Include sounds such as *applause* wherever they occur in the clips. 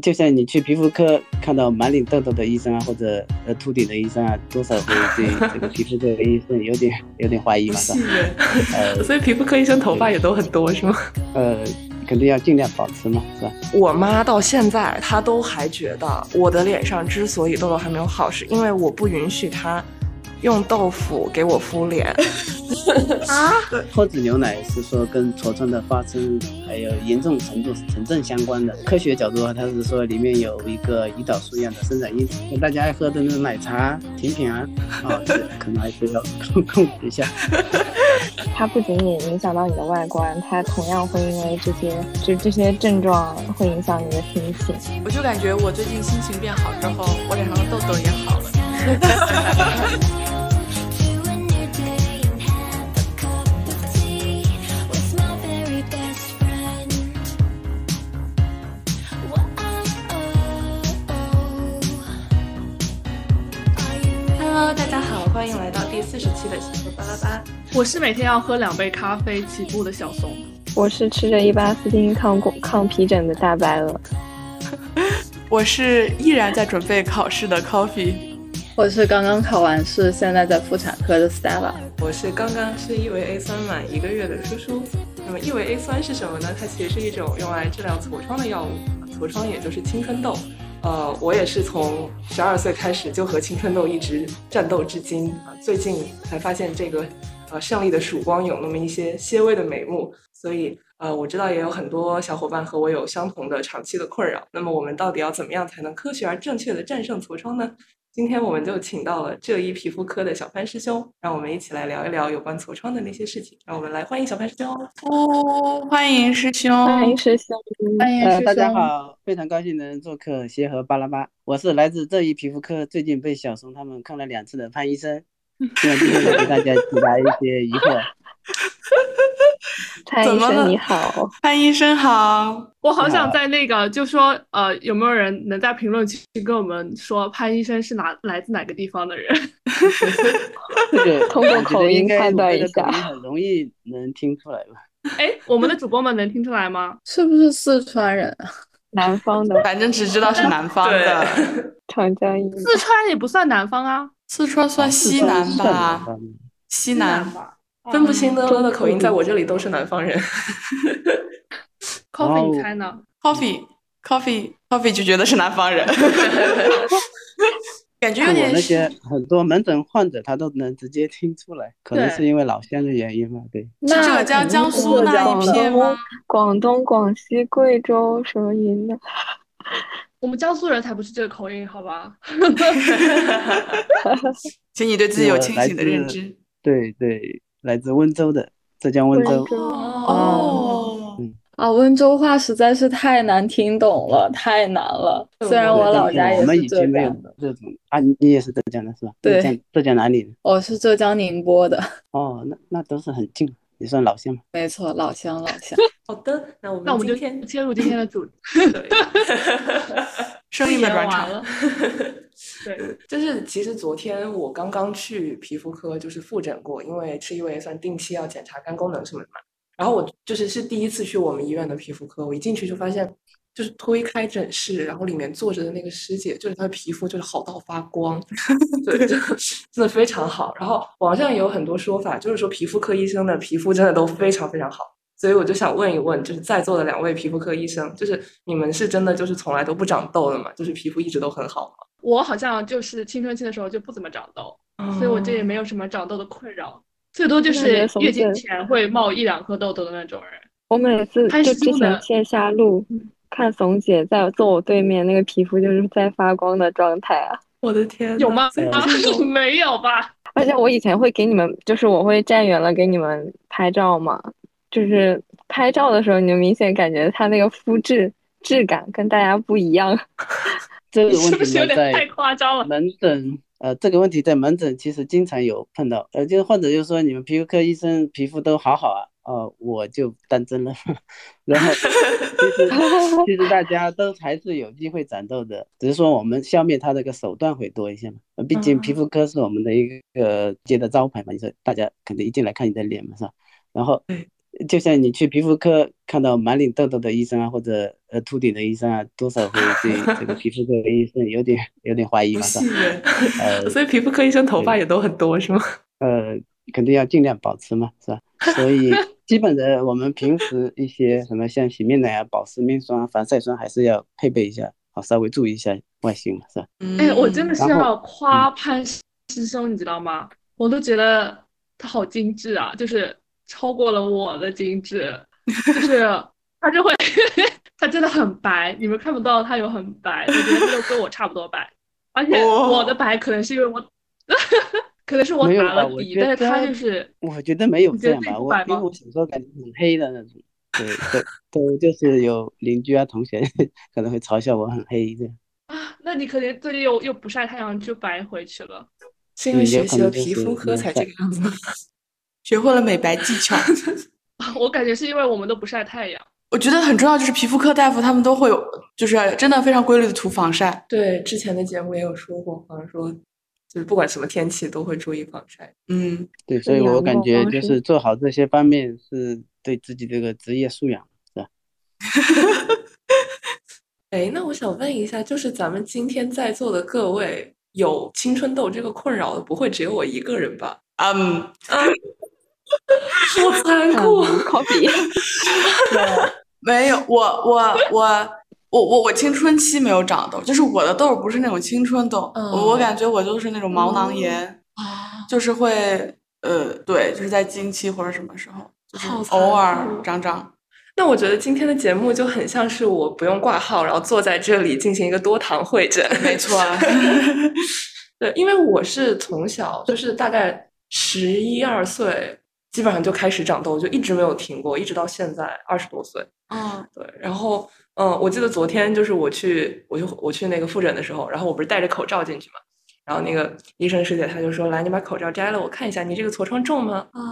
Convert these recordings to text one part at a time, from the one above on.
就像你去皮肤科看到满脸痘痘的医生啊，或者呃秃顶的医生啊，多少会对这个皮肤科的医生有点有点怀疑嘛，是信吧？呃 *laughs* 所以皮肤科医生头发也都很多，是吗？呃，肯定要尽量保持嘛，是吧？我妈到现在她都还觉得我的脸上之所以痘痘还没有好，是因为我不允许她用豆腐给我敷脸。*laughs* 啊？脱脂牛奶是说跟痤疮的发生还有严重程度成正相关的。科学角度的话，它是说里面有一个胰岛素一样的生长因子，大家爱喝的那种奶茶、甜品啊，*laughs* 哦，这可能还是要 *laughs* 控制一下。它不仅仅影响到你的外观，它同样会因为这些就这些症状会影响你的心情。我就感觉我最近心情变好之后，我脸上的痘痘也好了。欢迎来到第四十期的西河巴拉巴。我是每天要喝两杯咖啡起步的小松。我是吃着伊巴斯汀抗过抗皮疹的大白鹅。*laughs* 我是依然在准备考试的 Coffee。我是刚刚考完试，现在在妇产科的 Stella。我是刚刚吃异维 A 酸满一个月的舒舒。那么异维 A 酸是什么呢？它其实是一种用来治疗痤疮的药物，痤疮也就是青春痘。呃，我也是从十二岁开始就和青春痘一直战斗至今，最近才发现这个呃胜利的曙光有那么一些些微的眉目，所以呃我知道也有很多小伙伴和我有相同的长期的困扰。那么我们到底要怎么样才能科学而正确的战胜痤疮呢？今天我们就请到了浙医皮肤科的小潘师兄，让我们一起来聊一聊有关痤疮的那些事情。让我们来欢迎小潘师兄。哦，欢迎师兄，欢迎师兄，呃，欢迎师兄大家。好，非常高兴能做客协和巴拉巴，我是来自浙医皮肤科，最近被小松他们看了两次的潘医生，希望今天能给大家解答一些疑惑。*laughs* 潘医生你好。潘医生好。我好想在那个，就说呃，有没有人能在评论区跟我们说潘医生是哪来自哪个地方的人？*laughs* 这个通过口音判断一下很容易能听出来吧。哎，我们的主播们能听出来吗？是不是四川人啊？*laughs* 南方的反正只知道是南方的，长江一四川也不算南方啊，四川算西南吧，西南。吧。分不清的了的口音，在我这里都是南方人。*laughs* Coffee，哦你猜呢？Coffee Coffee Coffee 就觉得是南方人，*laughs* 感觉我点那些很多门诊患者，他都能直接听出来，可能是因为老乡的原因嘛。对，那浙江江苏那一片吗？*laughs* 广东、广西、贵州什么云的？我们江苏人才不是这个口音，好吧？请你对自己有清醒的认自知。对对，来自温州的，浙江温州。哦，啊，温州话实在是太难听懂了，太难了。虽然我老家也我们是浙以前没有江的，这种啊，你你也是浙江的是吧？对浙江浙江哪里的？我是浙江宁波的，哦，那那都是很近，也算老乡吗。没错，老乡老乡。*laughs* 好的，那我们那我们就今天切入今天的主题。*laughs* 对 *laughs* 生硬的转场了。对，就是其实昨天我刚刚去皮肤科，就是复诊过，因为吃伊维算定期要检查肝功能什么的嘛。然后我就是是第一次去我们医院的皮肤科，我一进去就发现，就是推开诊室，然后里面坐着的那个师姐，就是她的皮肤就是好到发光，*laughs* 对，真的真的非常好。然后网上也有很多说法，就是说皮肤科医生的皮肤真的都非常非常好。所以我就想问一问，就是在座的两位皮肤科医生，就是你们是真的就是从来都不长痘的吗？就是皮肤一直都很好吗？我好像就是青春期的时候就不怎么长痘，所以我这也没有什么长痘的困扰，最多就是月经前会冒一两颗痘痘的那种人。我每次潘就之前线下录嗯看怂姐在坐我对面，那个皮肤就是在发光的状态啊。我的天，有吗？*laughs* 没有吧？而且我以前会给你们，就是我会站远了给你们拍照嘛，就是拍照的时候，你就明显感觉它那个肤质质感跟大家不一样。*laughs* 你这个问是不是有点太夸张了？门诊，呃，这个问题在门诊其实经常有碰到，呃，就是患者就说你们皮肤科医生皮肤都好好啊，哦，我就当真了，*laughs* 然后其实 *laughs* 其实大家都还是有机会长痘的，只是说我们消灭它这个手段会多一些嘛，呃毕竟皮肤科是我们的一个街的招牌嘛，你说大家肯定一进来看你的脸嘛，是吧？然后就像你去皮肤科看到满脸痘痘的医生啊，或者呃秃顶的医生啊，多少会对这个 *laughs* 皮肤科医生有点有点怀疑嘛，是吧？呃，所以皮肤科医生头发也都很多，是吗？*laughs* 呃，肯定要尽量保持嘛，是吧？所以 *laughs* 基本的我们平时一些什么像洗面奶啊、保湿面霜、防晒霜还是要配备一下，好稍微注意一下外形嘛，是吧？哎，我真的是要夸潘师兄，你知道吗？我都觉得他好精致啊，就是超过了我的精致，就是他就会，*laughs* 他真的很白，你们看不到他有很白，我觉得他就跟我差不多白，而且我的白可能是因为我，*laughs* 可能是我？打了底，但是他就是，我觉得没有你觉得这样吧，我因为我小时候感觉很黑的那种，对，都都就是有邻居啊同学 *laughs* 可能会嘲笑我很黑这样。啊，那你可能最近又又不晒太阳就白回去了。是因为学习了皮肤科才这个样子吗？学会了美白技巧。*laughs* 啊我感觉是因为我们都不晒太阳。我觉得很重要，就是皮肤科大夫他们都会有，就是真的非常规律的涂防晒。对，之前的节目也有说过，好像说就是不管什么天气都会注意防晒。嗯，对，所以我感觉就是是做好这些方面是对自己这个职业素养，是吧？*laughs* *laughs* 哎，那我想问一下，就是咱们今天在座的各位有青春痘这个困扰的，不会只有我一个人吧？嗯，*laughs* 好残酷！嗯，copy，*laughs* 没有，我我我我我我青春期没有长痘，就是我的痘不是那种青春痘，嗯我我感觉我就是那种毛囊炎，啊，就是会呃，对，就是在经期或者什么时候，就是偶尔长长。那我觉得今天的节目就很像是我不用挂号，然后坐在这里进行一个多堂会诊。没错，*laughs* 对，因为我是从小就是大概十一二岁，基本上就开始长痘，就一直没有停过，一直到现在二十多岁。嗯对，然后嗯，我记得昨天就是我去，我就我去那个复诊的时候，然后我不是戴着口罩进去嘛，然后那个医生师姐她就说：“来，你把口罩摘了，我看一下，你这个痤疮重吗？啊，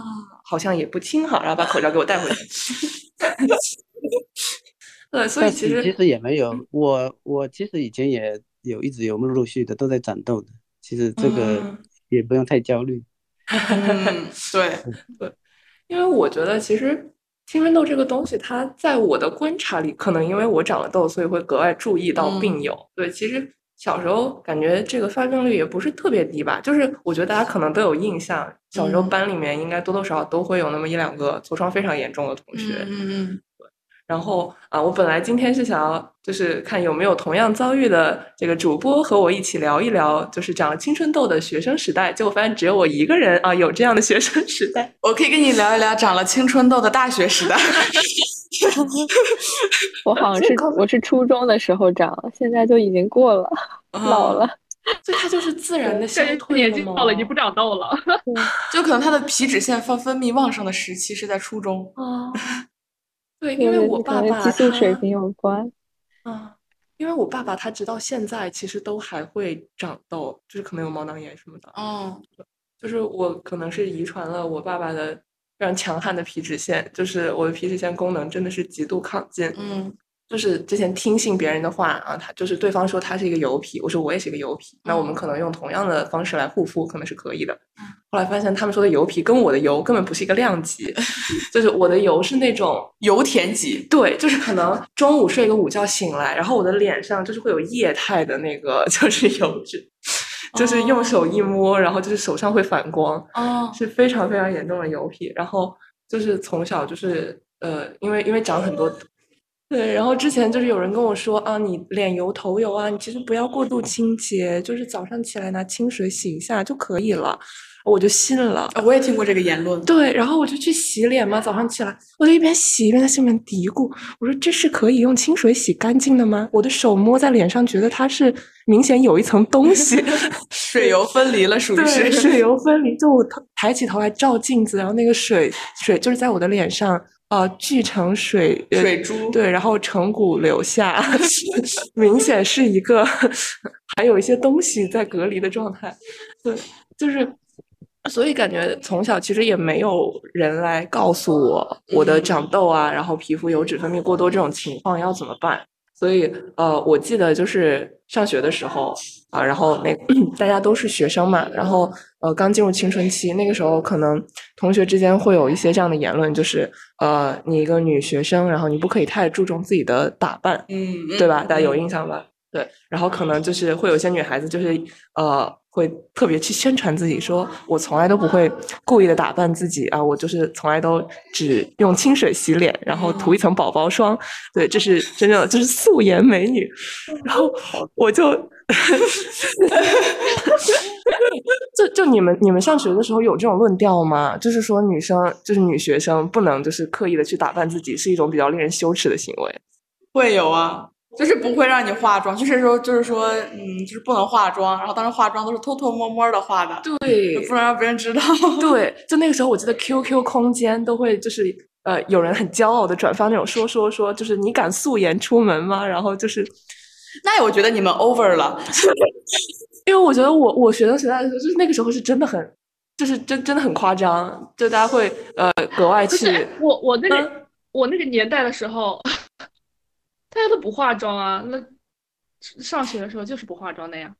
好像也不轻哈。”然后把口罩给我带回去。*laughs* 对，所以其实其实也没有，我我其实以前也有一直有陆陆续的都在长痘的，其实这个嗯也不用太焦虑。嗯，对对，因为我觉得其实青春痘这个东西，它在我的观察里，可能因为我长了痘，所以会格外注意到病友。对，其实小时候感觉这个发病率也不是特别低吧，就是我觉得大家可能都有印象，小时候嗯班里面应该多多少少都会有那么一两个痤疮非常严重的同学。嗯嗯然后啊，我本来今天是想要就是看有没有同样遭遇的这个主播和我一起聊一聊，就是长了青春痘的学生时代。结果发现只有我一个人啊有这样的学生时代。我可以跟你聊一聊长了青春痘的大学时代。*laughs* *laughs* 我好像是我是初中的时候长，现在就已经过了，老了。所以它就是自然的消感觉退吗年纪到了，已经不长痘了。就可能它的皮脂腺分分泌旺盛的时期是在初中。啊。*laughs* 对，因为我爸爸激素水他平有关。啊，因为我爸爸他直到现在其实都还会长痘，就是可能有毛囊炎什么的。哦，就是我可能是遗传了我爸爸的非常强悍的皮脂腺，就是我的皮脂腺功能真的是极度亢进。嗯就是之前听信别人的话啊，他就是对方说他是一个油皮，我说我也是一个油皮，那我们可能用同样的方式来护肤，可能是可以的。后来发现他们说的油皮跟我的油根本不是一个量级，*laughs* 就是我的油是那种油田级。对，就是可能中午睡个午觉醒来，然后我的脸上就是会有液态的那个 *laughs* 就是油脂，就是用手一摸，然后就是手上会反光，哦，是非常非常严重的油皮。然后就是从小就是呃，因为因为长很多。对，然后之前就是有人跟我说啊，你脸油头油啊，你其实不要过度清洁，就是早上起来拿清水洗一下就可以了，我就信了。啊我也听过这个言论。对，然后我就去洗脸嘛，早上起来，我就一边洗一边在心里面嘀咕，我说这是可以用清水洗干净的吗？我的手摸在脸上，觉得它是明显有一层东西，*laughs* 水油分离了，属于对，是。水油分离。就我抬起头来照镜子，然后那个水水就是在我的脸上，呃，聚成水呃水珠对，然后成骨留下，*laughs* 明显是一个还有一些东西在隔离的状态。对，就是。所以感觉从小其实也没有人来告诉我我的长痘啊，然后皮肤油脂分泌过多这种情况要怎么办。所以呃，我记得就是上学的时候啊，然后那 *clears throat* 大家都是学生嘛，然后呃刚进入青春期，那个时候可能同学之间会有一些这样的言论，就是呃你一个女学生，然后你不可以太注重自己的打扮，嗯，对吧？大家有印象吧？对，然后可能就是会有些女孩子，就是呃，会特别去宣传自己，说我从来都不会故意的打扮自己啊，我就是从来都只用清水洗脸，然后涂一层宝宝霜，对，这是真正的就是素颜美女。然后我就，*laughs* 就 *laughs* 就你们你们上学的时候有这种论调吗？就是说女生就是女学生不能就是刻意的去打扮自己，是一种比较令人羞耻的行为。会有啊。就是不会让你化妆，就是说，就是说，嗯，就是不能化妆。然后当时化妆都是偷偷摸摸的化的，对，不能让别人知道。对，就那个时候，我记得 QQ 空间都会就是呃，有人很骄傲的转发那种说说说，就是你敢素颜出门吗？然后就是，那我觉得你们 over 了，*laughs* 因为我觉得我我学生时代的时候，就是那个时候是真的很，就是真真的很夸张，就大家会呃格外去。我我那个我那个年代的时候。大家都不化妆啊，那上学的时候就是不化妆的呀。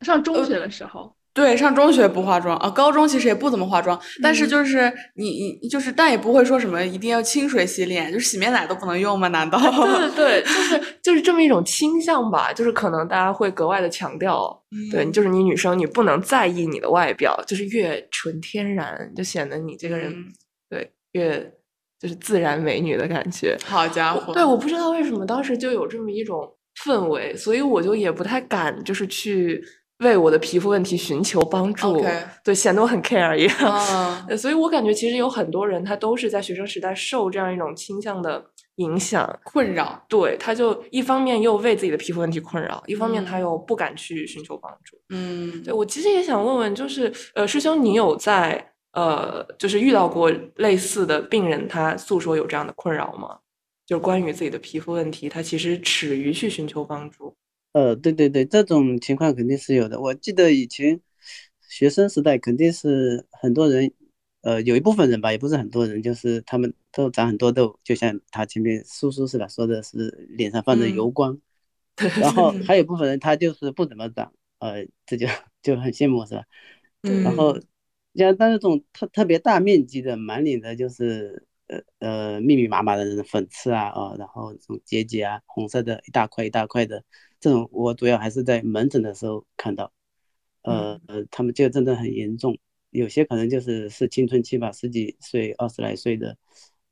上中学的时候，对，上中学不化妆啊。高中其实也不怎么化妆，但是就是你你就是，但也不会说什么一定要清水洗脸，就是洗面奶都不能用吗？难道？对对对，*laughs* 就是就是这么一种倾向吧。就是可能大家会格外的强调，对，就是你女生你不能在意你的外表，就是越纯天然，就显得你这个人对越。就是自然美女的感觉，好家伙！对，我不知道为什么当时就有这么一种氛围，所以我就也不太敢，就是去为我的皮肤问题寻求帮助，对，显得我很 care 一样。*laughs* 所以我感觉其实有很多人，他都是在学生时代受这样一种倾向的影响、困扰。对，他就一方面又为自己的皮肤问题困扰，一方面他又不敢去寻求帮助。嗯，对我其实也想问问，就是呃，师兄，你有在？呃，就是遇到过类似的病人，他诉说有这样的困扰吗？就是关于自己的皮肤问题，他其实耻于去寻求帮助。呃，对对对，这种情况肯定是有的。我记得以前学生时代，肯定是很多人，呃，有一部分人吧，也不是很多人，就是他们都长很多痘，就像他前面叔叔是吧，说的是脸上放着油光。*laughs* 然后还有部分人，他就是不怎么长，呃，这就就很羡慕是吧？嗯。然后。像但是这种特特别大面积的满脸的，就是呃呃密密麻麻的粉刺啊啊，然后这种结节啊，红色的一大块一大块的，这种我主要还是在门诊的时候看到，呃呃，他们就真的很严重，有些可能就是是青春期吧，十几岁二十来岁的，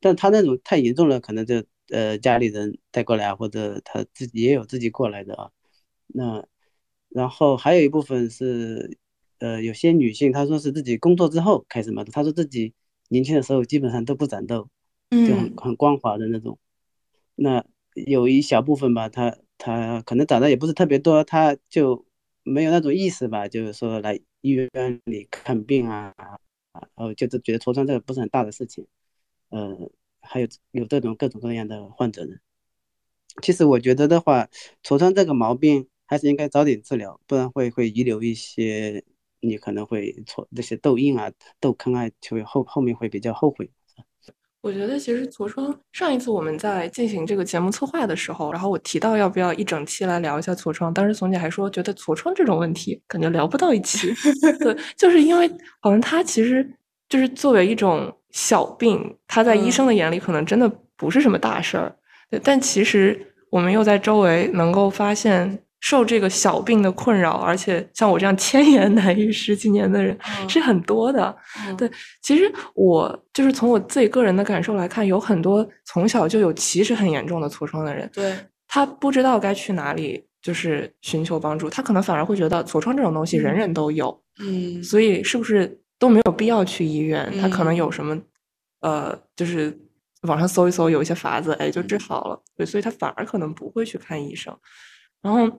但他那种太严重了，可能就呃家里人带过来啊，或者他自己也有自己过来的啊，那然后还有一部分是。呃，有些女性她说是自己工作之后开始嘛，她说自己年轻的时候基本上都不长痘，就很很光滑的那种。那有一小部分吧，他他可能长得也不是特别多，他就没有那种意识吧，就是说来医院里看病啊啊，然后就是觉得痤疮这个不是很大的事情。呃，还有有这种各种各样的患者呢。其实我觉得的话，痤疮这个毛病还是应该早点治疗，不然会会遗留一些。你可能会错那些痘印啊、痘坑啊，就会后后面会比较后悔。我觉得其实痤疮，上一次我们在进行这个节目策划的时候，然后我提到要不要一整期来聊一下痤疮，当时怂姐还说觉得痤疮这种问题感觉聊不到一起。*laughs* 对，就是因为好像它其实就是作为一种小病，它在医生的眼里可能真的不是什么大事儿。对，但其实我们又在周围能够发现。受这个小病的困扰，而且像我这样千言难愈十几年的人是很多的。对，其实我就是从我自己个人的感受来看，有很多从小就有其实很严重的痤疮的人，对他不知道该去哪里，就是寻求帮助，他可能反而会觉得痤疮这种东西人人都有，嗯，所以是不是都没有必要去医院？他可能有什么，呃，就是网上搜一搜，有一些法子，哎，就治好了。对，所以他反而可能不会去看医生，然后。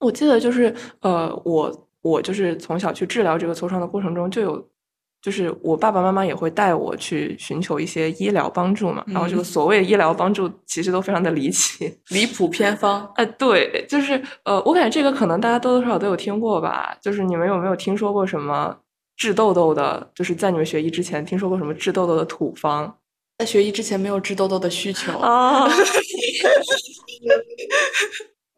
我记得就是，呃，我我就是从小去治疗这个痤疮的过程中，就有，就是我爸爸妈妈也会带我去寻求一些医疗帮助嘛。然后这个所谓医疗帮助，其实都非常的离奇、离谱偏方。哎，对，就是呃，我感觉这个可能大家多多少少都有听过吧。就是你们有没有听说过什么治痘痘的？就是在你们学医之前听说过什么治痘痘的土方？在学医之前没有治痘痘的需求。哦，*laughs*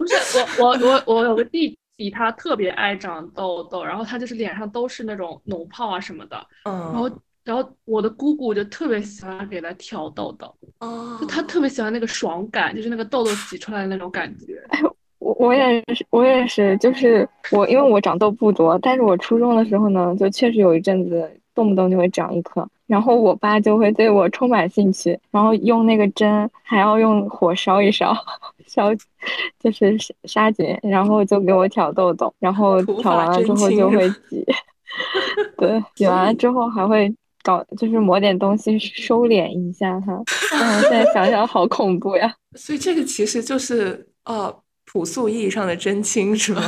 不是我我我我有个弟弟，他特别爱长痘痘，然后他就是脸上都是那种脓泡啊什么的，嗯然后嗯，然后我的姑姑就特别喜欢给他挑痘痘，哦就他特别喜欢那个爽感，就是那个痘痘挤出来的那种感觉。我我也是，我也是，就是我，因为我长痘不多，但是我初中的时候呢，就确实有一阵子动不动就会长一颗，然后我爸就会对我充满兴趣，然后用那个针还要用火烧一烧，烧 *laughs* 就是杀杀菌，然后就给我挑痘痘，然后挑完了之后就会挤，*laughs* 对，挤完了之后还会搞，就是抹点东西收敛一下它，然后现在想想好恐怖呀。*laughs* 所以这个其实就是呃朴素意义上的真亲是吗？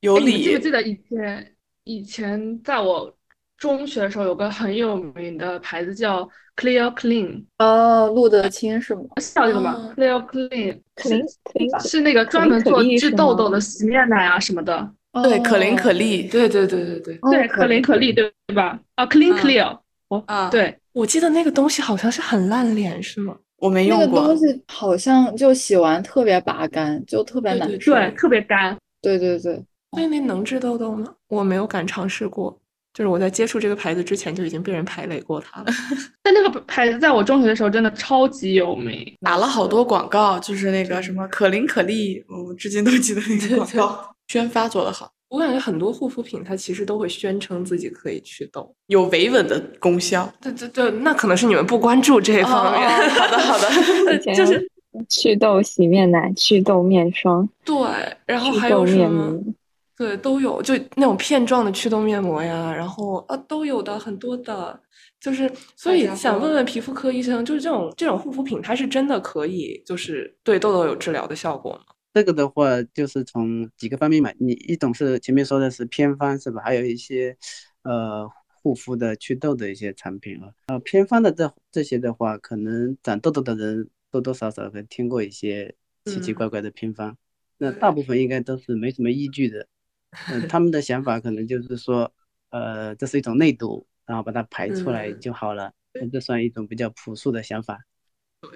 有理，你记不记得以前以前在我中学的时候，有个很有名的牌子叫 Clear Clean，哦，路德清是吗？是叫这个吗哦？Clear Clean 可灵可灵是是那个专门可做治痘痘的洗面奶啊什么的。对可伶可哦俐对对对对对，哦对，可伶可俐，对对吧？啊，Clean 嗯 Clear，哦，啊，，对，我记得那个东西好像是很烂脸是吗？我没用过那个东。西好像就洗完特别拔干，就特别难受。对，特别干。对对对，所以那能治痘痘吗？我没有敢尝试过，就是我在接触这个牌子之前就已经被人排雷过它了。*laughs* 但那个牌子在我中学的时候真的超级有名。打了好多广告，就是那个什么可伶可俐，我至今都记得那个广告，宣发做得好，我感觉很多护肤品它其实都会宣称自己可以祛痘。有维稳的功效。对对对，那可能是你们不关注这一方面。好的好的 *laughs* 以前就是祛痘洗面奶、祛痘面霜、对，然后还有什么？膜。对，都有，就那种片状的祛痘面膜呀，然后啊都有的，很多的，就是所以想问问皮肤科医生，就是这种这种护肤品，它是真的可以就是对痘痘有治疗的效果吗？这个的话，就是从几个方面嘛，你一种是前面说的是偏方是吧？还有一些呃护肤的祛痘的一些产品啊，呃偏方的这这些的话，可能长痘痘的人多多少少会听过一些奇奇嗯怪怪的偏方，那大部分应该都是没什么依据的，嗯、他们的想法可能就是说，呃，这是一种内毒，然后把它排出来嗯。就好了，这算一种比较朴素的想法，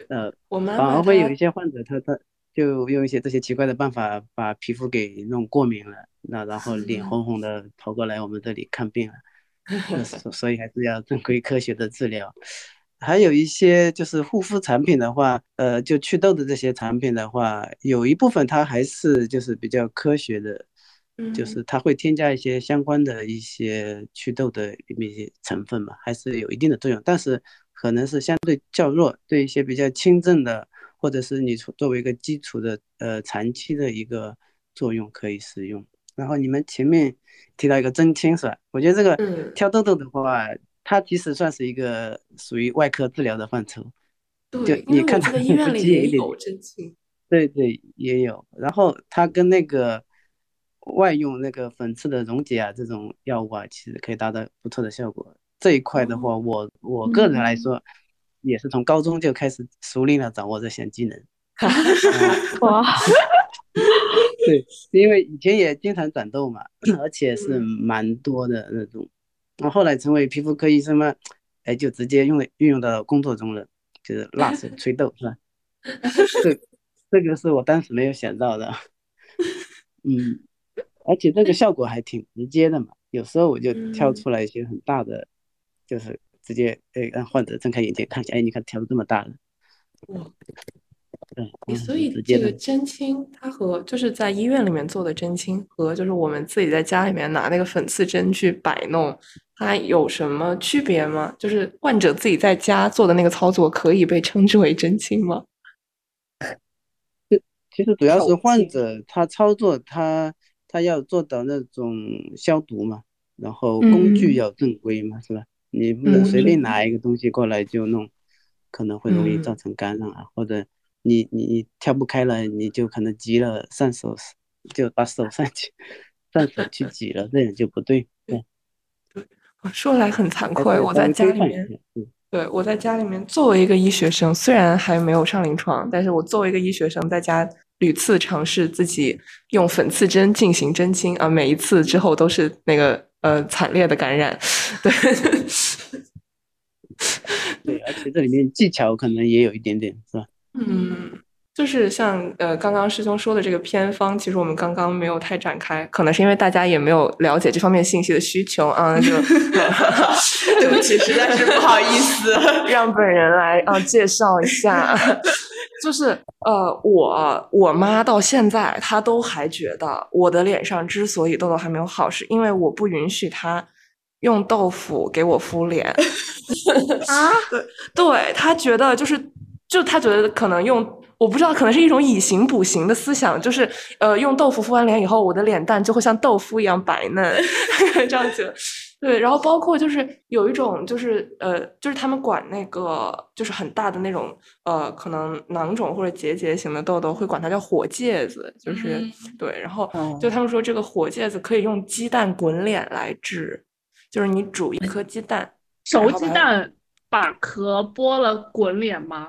呃，我妈妈反而会有一些患者他他就用一些这些奇怪的办法把皮肤给弄过敏了，那然后脸红红的跑过来我们这里看病了，所所以还是要正规科学的治疗。还有一些就是护肤产品的话，呃，就祛痘的这些产品的话，有一部分它还是就是比较科学的，就嗯是它会添加一些相关的一些祛痘的一些成分嘛，还是有一定的作用，但是可能是相对较弱，对一些比较轻症的，或者是你作作为一个基础的呃长期的一个作用可以使用。然后你们前面提到一个针清是吧？我觉得这个嗯挑痘痘的话，它其实算是一个属于外科治疗的范畴。就对，因你看它不得医院 *laughs* 里也有针清。对对，也有。然后它跟那个外用那个粉刺的溶解啊，这种药物啊，其实可以达到不错的效果。这一块的话，我我个人来说，也是从高中就开始熟练了掌握这项技能。*laughs* 嗯哇，对，因为以前也经常长痘嘛，而且是嗯蛮多的那种。然后后来成为皮肤科医生嘛，哎，就直接用了运用到工作中了，就是 *laughs* 辣手吹痘是吧？*laughs* 这这个是我当时没有想到的，嗯，而且这个效果还挺直接的嘛。有时候我就挑嗯出来一些很大的，就是直接哎让患者睁开眼睛看一下，哎，你看挑的这么大了，哇，对，你嗯所以这。个针清，它和就是在医院里面做的针清和就是我们自己在家里面拿那个粉刺针去摆弄，它有什么区别吗？就是患者自己在家做的那个操作可以被称之为针清吗？*laughs* 其实主要是患者他操作他他要做到那种消毒嘛，然后工具嗯要正规嘛，是吧？你不能随便嗯拿一个东西过来就弄，可能会容易造嗯成感染啊，或者你你你跳不开了，你就可能急了上手，就把手上去上手去挤了，这样就不对。对，说来很惭愧，我在家里面。嗯对，我在家里面作为一个医学生，虽然还没有上临床，但是我作为一个医学生，在家屡次尝试自己用粉刺针进行针清啊，每一次之后都是那个呃惨烈的感染。*laughs* 对，对，而且这里面技巧可能也有一点点，是吧？嗯，就是像呃刚刚师兄说的这个偏方，其实我们刚刚没有太展开，可能是因为大家也没有了解这方面信息的需求啊，那就 *laughs* 对不起，实在是不好意思，*laughs* 让本人来啊介绍一下。*laughs* 就是呃，我我妈到现在她都还觉得我的脸上之所以痘痘还没有好，是因为我不允许她用豆腐给我敷脸啊，对对，她觉得就是就她觉得可能用我不知道，可能是一种以形补形的思想，就是呃用豆腐敷完脸以后，我的脸蛋就会像豆腐一样白嫩 *laughs* *laughs* 这样子。对，然后包括就是有一种就是呃，就是他们管那个就是很大的那种呃，可能囊肿或者结节型的痘痘，会管它叫火疖子，就是对，然后就他们说这个火疖子可以用鸡蛋滚脸来治，就是你煮一颗鸡蛋，熟鸡蛋把壳剥了滚脸吗？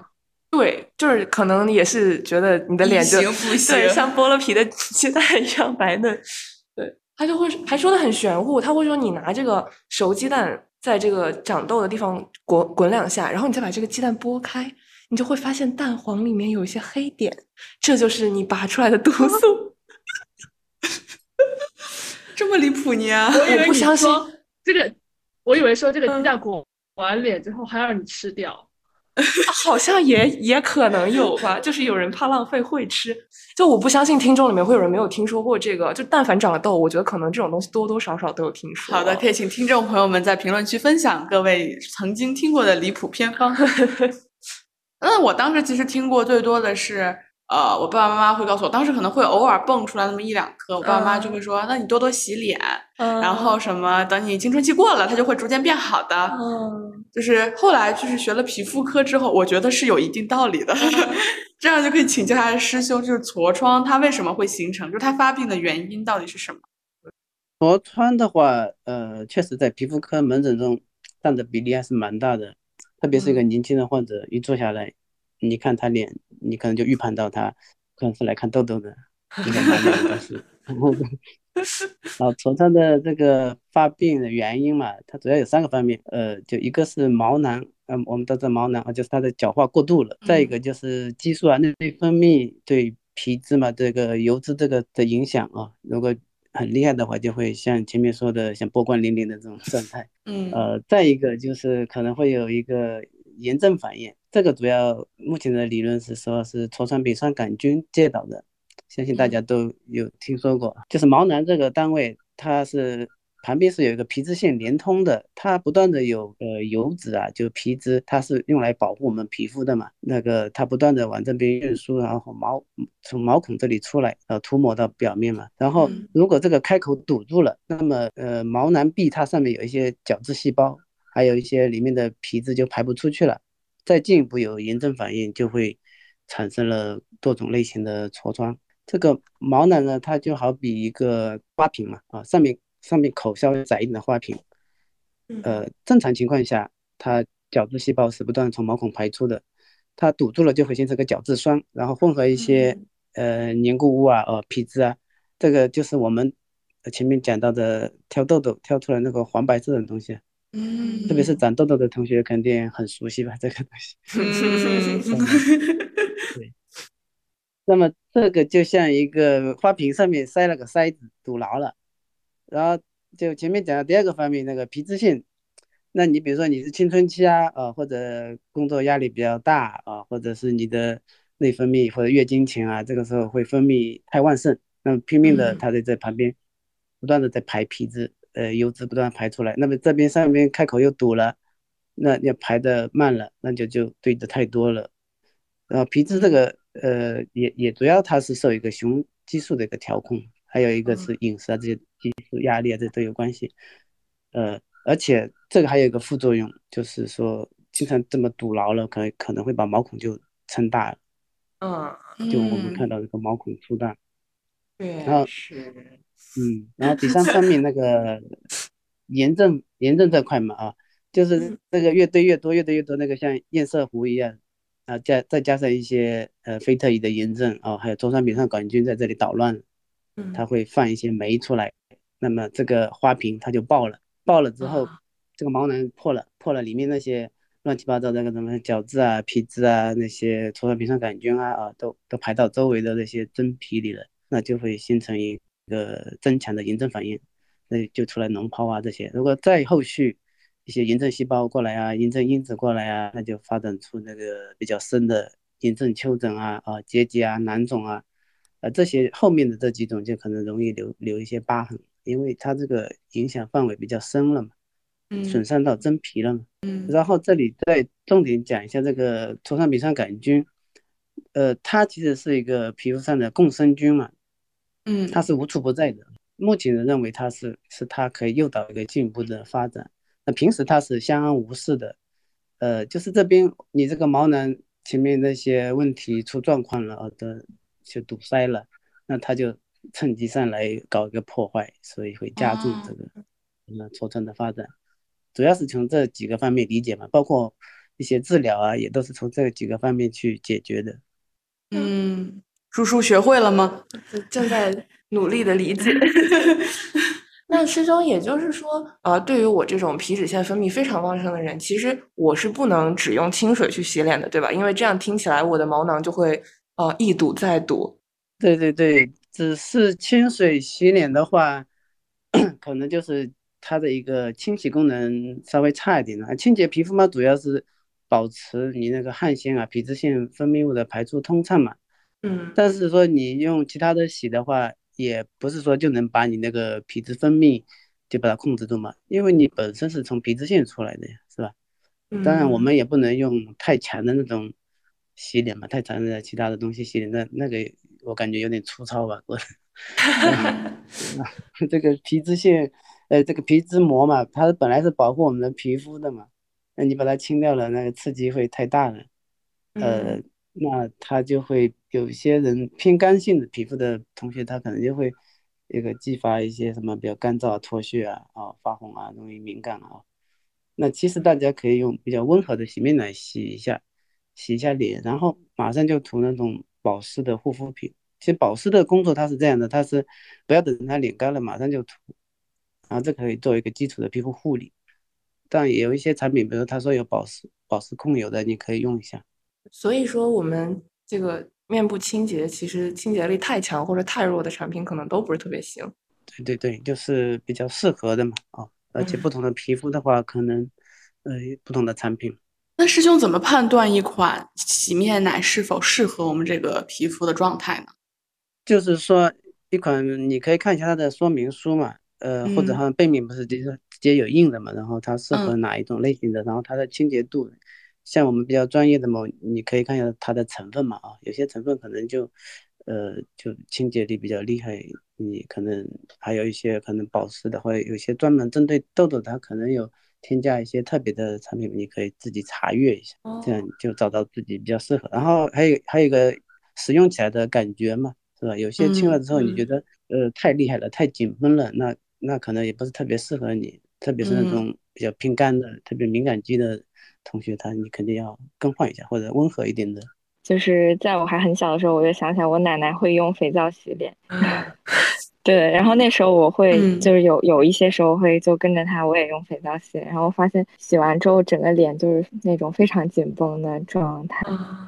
对，就是可能也是觉得你的脸就对像剥了皮的 *laughs* 鸡蛋一样白嫩。对他就会还说的很玄乎，他会说你拿这个熟鸡蛋在这个长痘的地方滚滚两下，然后你再把这个鸡蛋剥开，你就会发现蛋黄里面有一些黑点，这就是你拔出来的毒素。*laughs* 这么离谱你啊？我不相信这个，我以为说这个鸡蛋滚完脸之后还让你吃掉。*laughs* 好像也也可能有吧，就是有人怕浪费会吃。就我不相信听众里面会有人没有听说过这个。就但凡长了痘，我觉得可能这种东西多多少少都有听说。好的，可以请听众朋友们在评论区分享各位曾经听过的离谱偏方。*laughs* 那我当时其实听过最多的是。呃，我爸爸妈妈会告诉我，当时可能会偶尔蹦出来那么一两颗，我爸爸妈妈就会说，那你多多洗脸，然后什么，等你青春期过了，它就会逐渐变好的。嗯，就是后来就是学了皮肤科之后，我觉得是有一定道理的，*laughs* 这样就可以请教他的师兄，就是痤疮它为什么会形成，就是它发病的原因到底是什么？痤疮的话，呃，确实在皮肤科门诊中占的比例还是蛮大的，特别是一个年轻的患者一坐下来。你看他脸，你可能就预判到他可能是来看痘痘的，这个蛮多的是。*laughs* 啊，痤疮的这个发病的原因嘛，它主要有三个方面，呃，就一个是毛囊，嗯，我们都知道毛囊啊，就是它的角化过度了；再一个就是激素啊、内分泌对皮脂嘛这个油脂这个的影响啊，如果很厉害的话，就会像前面说的像波光粼粼的这种状态。嗯，呃，再一个就是可能会有一个炎症反应。这个主要目前的理论是说，是痤疮丙酸杆菌介导的，相信大家都有听说过。就是毛囊这个单位，它是旁边是有一个皮脂腺连通的，它不断的有呃油脂啊，就皮脂，它是用来保护我们皮肤的嘛。那个它不断的往这边运输，然后毛从毛孔这里出来，呃涂抹到表面嘛。然后如果这个开口堵住了，那么呃毛囊壁它上面有一些角质细胞，还有一些里面的皮脂就排不出去了。再进一步有炎症反应，就会产生了多种类型的痤疮。这个毛囊呢，它就好比一个花瓶嘛，啊，上面上面口稍微窄一点的花瓶。呃，正常情况下，它角质细胞是不断从毛孔排出的，它堵住了就会形成个角质栓，然后混合一些呃凝固物啊、呃皮脂啊，这个就是我们前面讲到的挑痘痘挑出来那个黄白色的东西。嗯，特别是长痘痘的同学肯定很熟悉吧？这个东西。嗯，对。那么这个就像一个花瓶上面塞了个塞子，堵牢了。然后就前面讲的第二个方面，那个皮脂腺。那你比如说你是青春期啊，呃，或者工作压力比较大啊，或者是你的内分泌或者月经前啊，这个时候会分泌太旺盛，那么拼命的它在这旁边不断的在排皮脂。呃，油脂不断排出来，那么这边上面开口又堵了，那要排的慢了，那就就堆的太多了。然后皮质这个，呃，也也主要它是受一个雄激素的一个调控，还有一个是饮食啊这些激素、压力啊这都有关系。呃，而且这个还有一个副作用，就是说经常这么堵牢了，可能可能会把毛孔就撑大了。嗯，就我们看到这个毛孔粗大。对，然后是。嗯，然后底上上面那个 *laughs* 炎症炎症这块嘛啊，就是那个越堆越多，越堆越多，那个像堰塞湖一样啊，加再加上一些呃非特异的炎症啊，还有痤疮丙酸杆菌在这里捣乱，它会放一些酶出来，那么这个花瓶它就爆了，爆了之后这个毛囊破了，破了里面那些乱七八糟那个什么角质啊、皮脂啊那些痤疮丙酸杆菌啊啊，都都排到周围的那些真皮里了，那就会形成一个增强的炎症反应，那就出来脓泡啊这些。如果再后续一些炎症细胞过来啊，炎症因子过来啊，那就发展出那个比较深的炎症丘疹啊啊结节啊囊肿啊，呃这些后面的这几种就可能容易留留一些疤痕，因为它这个影响范围比较深了嘛。损伤到真皮了嘛？嗯，然后这里再重点讲一下这个痤疮丙酸杆菌，呃，它其实是一个皮肤上的共生菌嘛，嗯，它是无处不在的。目前人认为它是是它可以诱导一个进一步的发展。那平时它是相安无事的，呃，就是这边你这个毛囊前面那些问题出状况了啊的，就堵塞了，那它就趁机上来搞一个破坏，所以会加重这个那痤疮的发展。主要是从这几个方面理解嘛，包括一些治疗啊，也都是从这几个方面去解决的。嗯，叔叔学会了吗？正在 *laughs* 努力的理解。*laughs* 那师兄，也就是说，呃，对于我这种皮脂腺分泌非常旺盛的人，其实我是不能只用清水去洗脸的，对吧？因为这样听起来我的毛囊就会呃一堵再堵。对对对，只是清水洗脸的话，*coughs* 可能就是。它的一个清洗功能稍微差一点了，清洁皮肤嘛，主要是保持你那个汗腺啊、皮脂腺分泌物的排出通畅嘛。嗯。但是说你用其他的洗的话，也不是说就能把你那个皮脂分泌就把它控制住嘛，因为你本身是从皮脂腺出来的呀，是吧？当然我们也不能用太强的那种洗脸嘛，太强的其他的东西洗脸，那那个我感觉有点粗糙吧，我。*laughs* 这个皮脂腺。呃，这个皮脂膜嘛，它本来是保护我们的皮肤的嘛，那你把它清掉了，那个刺激会太大了，呃，那它就会有些人偏干性的皮肤的同学，他可能就会一个激发一些什么比较干燥、脱屑啊、啊发红啊、容易敏感啊。那其实大家可以用比较温和的洗面奶洗一下，洗一下脸，然后马上就涂那种保湿的护肤品。其实保湿的工作它是这样的，它是不要等它脸干了马上就涂。然后这可以做一个基础的皮肤护理，但也有一些产品，比如他说有保湿保湿控油的，你可以用一下。所以说，我们这个面部清洁，其实清洁力太强或者太弱的产品，可能都不是特别行。对对对，就是比较适合的嘛啊，而且不同的皮肤的话，可能呃不同的产品。那师兄怎么判断一款洗面奶是否适合我们这个皮肤的状态呢？就是说，一款你可以看一下它的说明书嘛。呃，或者它背面不是直接直接有印的嘛，然后它适合哪一种类型的，然后它的清洁度，像我们比较专业的嘛，你可以看一下它的成分嘛啊，有些成分可能就，呃，就清洁力比较厉害，你可能还有一些可能保湿的，或者有些专门针对痘痘，它可能有添加一些特别的产品，你可以自己查阅一下，这样就找到自己比较适合。然后还有还有一个使用起来的感觉嘛，是吧？有些清了之后你觉得呃太厉害了，太紧绷了，那。那可能也不是特别适合你，特别是那种比较偏干的、特别敏感肌的同学，他你肯定要更换一下，或者温和一点的。就是在我还很小的时候，我就想起来我奶奶会用肥皂洗脸，*laughs* 对，然后那时候我会就是有有一些时候会就跟着她，我也用肥皂洗，然后发现洗完之后整个脸就是那种非常紧绷的状态。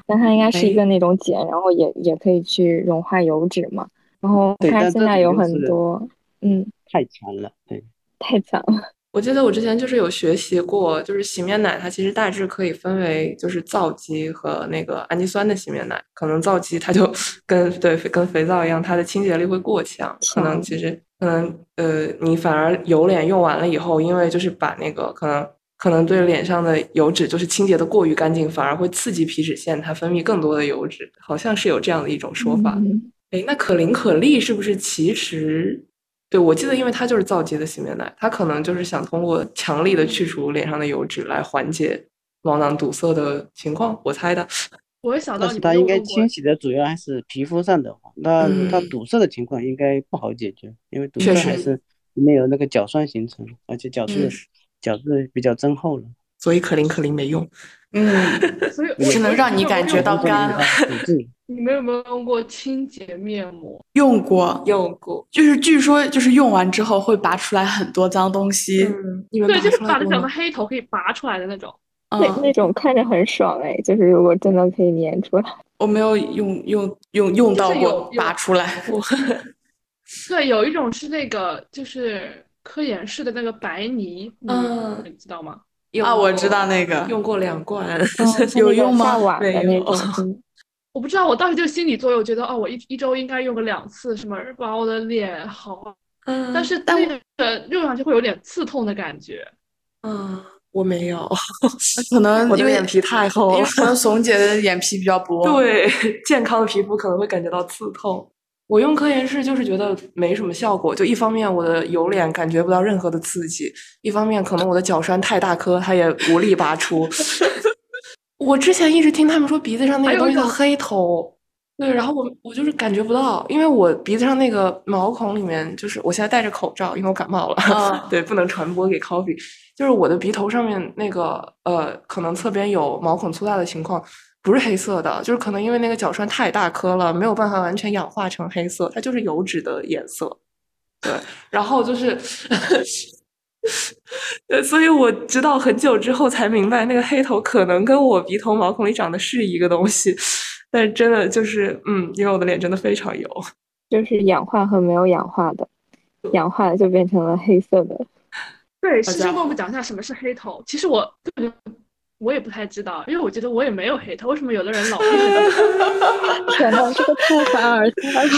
但它应该是一个那种碱，然后也也可以去融化油脂嘛。然后它现在有很多，嗯。太强了，对，太强了。我记得我之前就是有学习过，就是洗面奶它其实大致可以分为就是皂基和那个氨基酸的洗面奶。可能皂基它就 *laughs* 跟对跟肥皂一样，它的清洁力会过强。可能其实可能呃，你反而油脸用完了以后，因为就是把那个可能可能对脸上的油脂就是清洁的过于干净，反而会刺激皮脂腺它分泌更多的油脂。好像是有这样的一种说法。哎，那可伶可俐是不是其实？对，我记得，因为它就是皂基的洗面奶，它可能就是想通过强力的去除脸上的油脂来缓解毛囊堵塞的情况，我猜的。*laughs* 我想到，但是它应该清洗的主要还是皮肤上的，那它堵塞的情况应该不好解决，因为堵塞还是里面有那个角栓形成，而且角质角质比较增厚了，所以可伶可俐没用。嗯，所以只能让你感觉到干。你们有没有用过清洁面膜？用过，用过。就是据说，就是用完之后会拔出来很多脏东西。嗯对，就是把那整个黑头可以拔出来的那种。那那种看着很爽哎，就是如果真的可以粘出来，我没有用用用用到过拔出来。*laughs* 对，有一种是那个就是科研室的那个白泥，嗯你知道吗？有啊，我知道那个，用过两罐，*laughs* 有用吗没有 *laughs* 我不知道，我当时就心理作用，我觉得哦，我一一周应该用个两次，什么把我的脸好，嗯，但是但那个用上去会有点刺痛的感觉。嗯，我没有，*laughs* 可能因为我的脸皮太厚了。可能怂姐的眼皮比较薄。，对，健康的皮肤可能会感觉到刺痛。我用科颜氏就是觉得没什么效果，就一方面我的油脸感觉不到任何的刺激，一方面可能我的角栓太大颗，它也无力拔出。*laughs* 我之前一直听他们说鼻子上那个东西叫黑头，对，然后我我就是感觉不到，因为我鼻子上那个毛孔里面，就是我现在戴着口罩，因为我感冒了，嗯 *laughs* 对，不能传播给 coffee，就是我的鼻头上面那个呃，可能侧边有毛孔粗大的情况，不是黑色的，就是可能因为那个角栓太大颗了，没有办法完全氧化成黑色，它就是油脂的颜色。对，然后就是，呃，所以我直到很久之后才明白，那个黑头可能跟我鼻头毛孔里长的是一个东西，但是真的就是，嗯，因为我的脸真的非常油。就是氧化和没有氧化的，氧化的就变成了黑色的。对，师兄跟我们讲一下什么是黑头。其实我根本我也不太知道，因为我觉得我也没有黑头，为什么有的人老黑头？*laughs* 天呐，*laughs* 这个太凡尔赛了！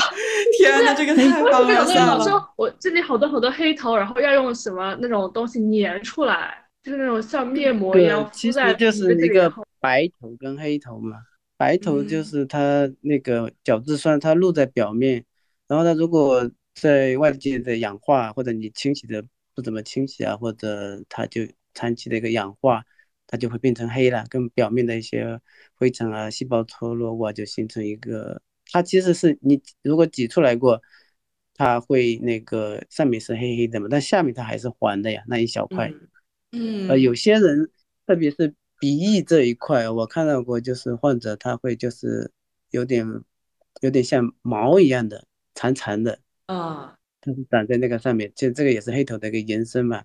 天呐，这个太棒了！老我这里好多好多黑头，然后要用什么那种东西粘出来，就是那种像面膜一对样，其敷在实就是一个白头跟黑头嘛。白头就嗯是它那个角质酸它露在表面，然后它如果在外界的氧化或者你清洗的不怎么清洗啊，或者它就长期的一个氧化，它就会变成黑了，跟表面的一些灰尘啊、细胞脱落物啊，就形成一个，它其实是你如果挤出来过，它会那个上面是黑黑的嘛，但下面它还是黄的呀，那一小块。嗯嗯，呃，有些人，特别是鼻翼这一块，我看到过，就是患者他会就是有点有点像毛一样的长长的，啊，它是长在那个上面，其实这个也是黑头的一个延伸嘛。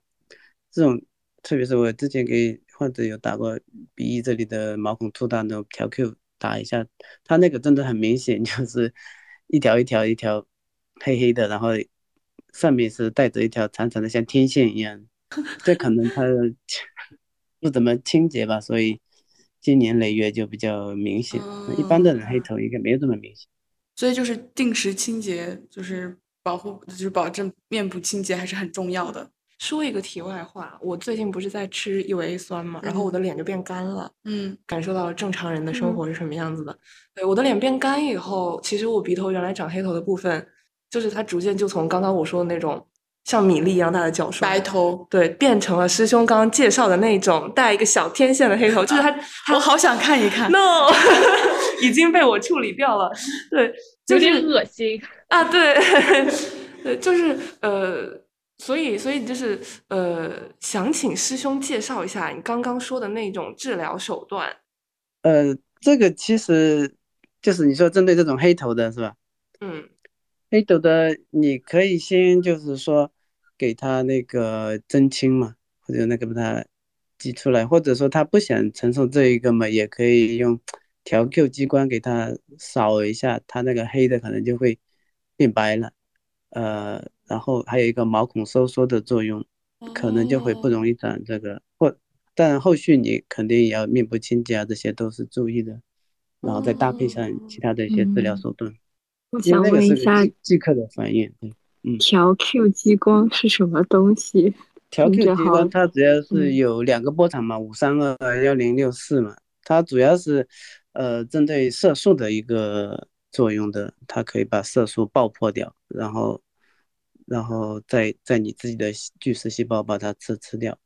这种，特别是我之前给患者有打过鼻翼这里的毛孔粗大那种调 Q 打一下，他那个真的很明显，就是一条一条一条黑黑的，然后上面是带着一条长长的像天线一样，这可能它不怎么清洁吧，所以经年累月就比较明显。一般的人黑头应该没有这么明显。所以就是定时清洁，就是保护，就是保证面部清洁还是很重要的。说一个题外话，我最近不是在吃伊维 A 酸嘛，然后我的脸就变干了，嗯感受到了正常人的生活是什么样子的。对，我的脸变干以后，其实我鼻头原来长黑头的部分，就是它逐渐就从刚刚我说的那种像米粒一样大的角栓，白头，对，变成了师兄刚刚介绍的那种带一个小天线的黑头，就是它，*laughs* 它我好想看一看。*laughs* *laughs* no，已经被我处理掉了。对，就有点是恶心。啊，对，对，就是呃，所以所以就是呃，想请师兄介绍一下你刚刚说的那种治疗手段。呃，这个其实就是你说针对这种黑头的是吧？嗯黑头的，你可以先就是说给他那个针清嘛，或者那个把它挤出来，或者说他不想承受这一个嘛，也可以用调 Q 激光给他扫一下，他那个黑的可能就会变白了。呃，然后还有一个毛孔收缩的作用，可能就会不容易长这个。或但后续你肯定也要面部清洁啊，这些都是注意的，然后再搭配上其他的一些治疗嗯手段。我想问一下，即即刻的反应。嗯，调 Q 激光是什么东西？调 Q 激光它主要是嗯有两个波长嘛，五三二幺零六四嘛，它主要是呃针对色素的一个作用的，它可以把色素爆破掉，然后然后再在你自己的巨噬细胞把它吃吃掉。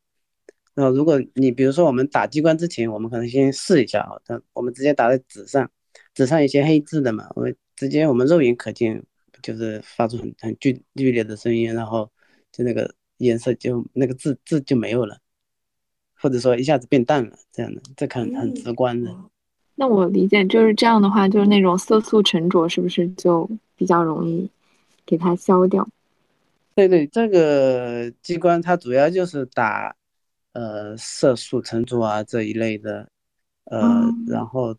然后如果你比如说我们打激光之前，我们可能先试一下啊，它我们直接打在纸上，纸上有些黑字的嘛，我们直接我们肉眼可见，就是发出很很剧剧烈的声音，然后就那个颜色就那个字字就没有了，或者说一下子变淡了，这样的，这很很直观的。那我理解就是这样的话，就是那种色素沉着，是不是就比较容易给它消掉？对对，这个机关它主要就是打呃色素沉着啊这一类的，呃，然后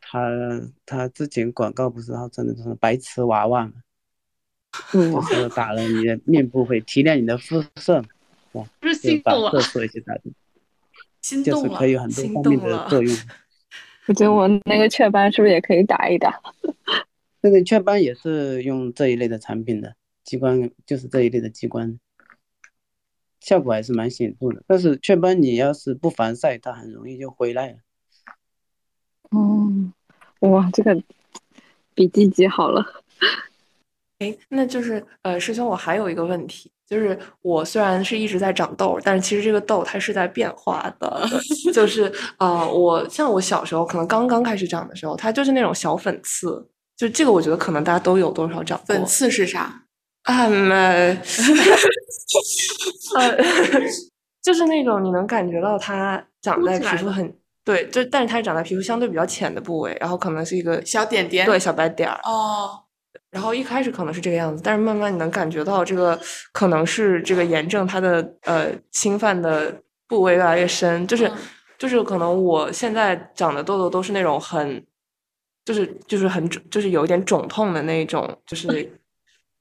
它它之前广告不是号称的什么白瓷娃娃嘛，就是打了你的面部会提亮你的肤色嘛，哇，不是就把心动了色素一起打进，心动了，就是可以有很多方面。的作用。*laughs* 我觉得我那个雀斑是不是也可以打一打？那个雀斑也是用这一类的产品的，激光就是这一类的激光，效果还是蛮显著的。但是雀斑你要是不防晒，它很容易就回来了。哦，哇，这个笔记记好了。*laughs* 哎，那就是呃，师兄，我还有一个问题，就是我虽然是一直在长痘，但是其实这个痘它是在变化的，*laughs* 就是啊、呃我像我小时候可能刚刚开始长的时候，它就是那种小粉刺，就这个我觉得可能大家都有多少长过。粉刺是啥？啊，*laughs* 呃，呃，*laughs* 就是那种你能感觉到它长在皮肤很对，就但是它长在皮肤相对比较浅的部位，然后可能是一个小点点对小白点儿，哦，然后一开始可能是这个样子，但是慢慢你能感觉到这个可能是这个炎症它的呃侵犯的部位越来越深，就是、嗯就是可能我现在长的痘痘都是那种很，就是就是很肿，就是有一点肿痛的那种，就是 *laughs*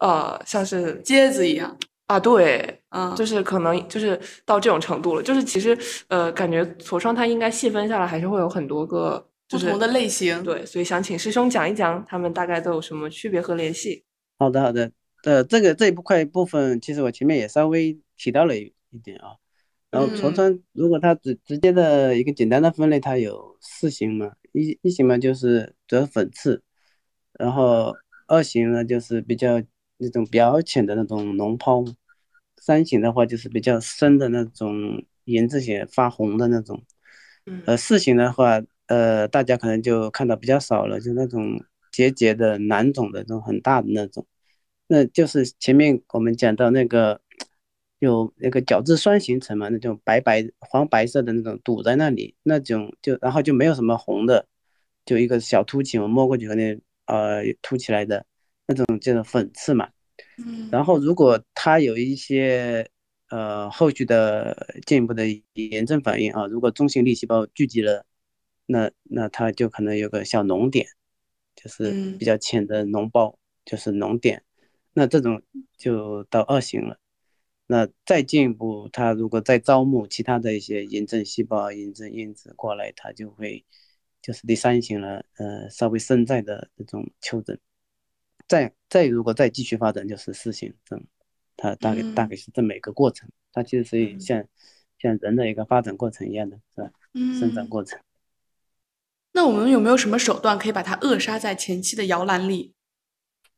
呃像是疖子一样。啊对，嗯，就是可能就是到这种程度了，就是其实呃感觉痤疮它应该细分下来还是会有很多个就是不同的类型。对，所以想请师兄讲一讲他们大概都有什么区别和联系。好的，好的，呃，这个这一部块部分，其实我前面也稍微提到了一一点啊。然后痤嗯疮，如果它直直接的一个简单的分类，它有四型嘛，一一型嘛就是主要是粉刺，然后二型呢就是比较那种比较浅的那种脓泡，三型的话就是比较深的那种炎症型发红的那种，嗯。呃，四型的话，呃，大家可能就看到比较少了，就那种结节的囊肿的那种很大的那种，那就是前面我们讲到那个有那个角质酸形成嘛，那种白白黄白色的那种堵在那里，那种就然后就没有什么红的，就一个小凸起，我摸过去可能呃凸起来的那种就是粉刺嘛。嗯，然后如果它有一些呃后续的进一步的炎症反应啊，如果中性粒细胞聚集了，那那它就可能有个小脓点，就是嗯比较浅的脓包，就是脓点。那这种就到二型了。那再进一步，它如果再招募其他的一些炎症细胞、炎症因子过来，它就会就是第三型了，呃，稍微深在的这种丘疹。再再如果再继续发展，就是四型症，它大概大概是这么一个过程。它其实是像像人的一个发展过程一样的，是吧？生长嗯过程。那我们有没有什么手段可以把它扼杀在前期的摇篮里，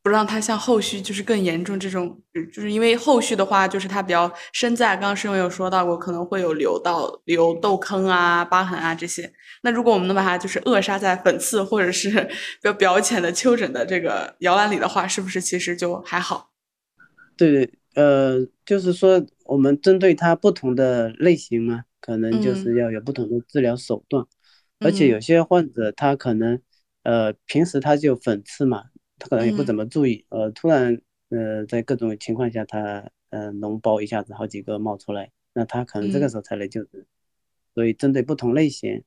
不让它像后续就是更严重这种？就是因为后续的话，就是它比较深在，刚刚师兄有说到过，可能会有留到留痘坑啊、疤痕啊这些。那如果我们能把它就是扼杀在粉刺或者是 *laughs* 比较表浅的丘疹的这个摇篮里的话，是不是其实就还好？对对，呃，就是说我们针对它不同的类型嘛，可能就是要有不同的治疗手段。而且有嗯些患者他可能，呃，平时他就粉刺嘛，他可能也不怎么注意，呃，突然，呃，在各种情况下他，呃，脓包一下子好几个冒出来，那他可能这个嗯时候才来就诊。所以针对不同类型，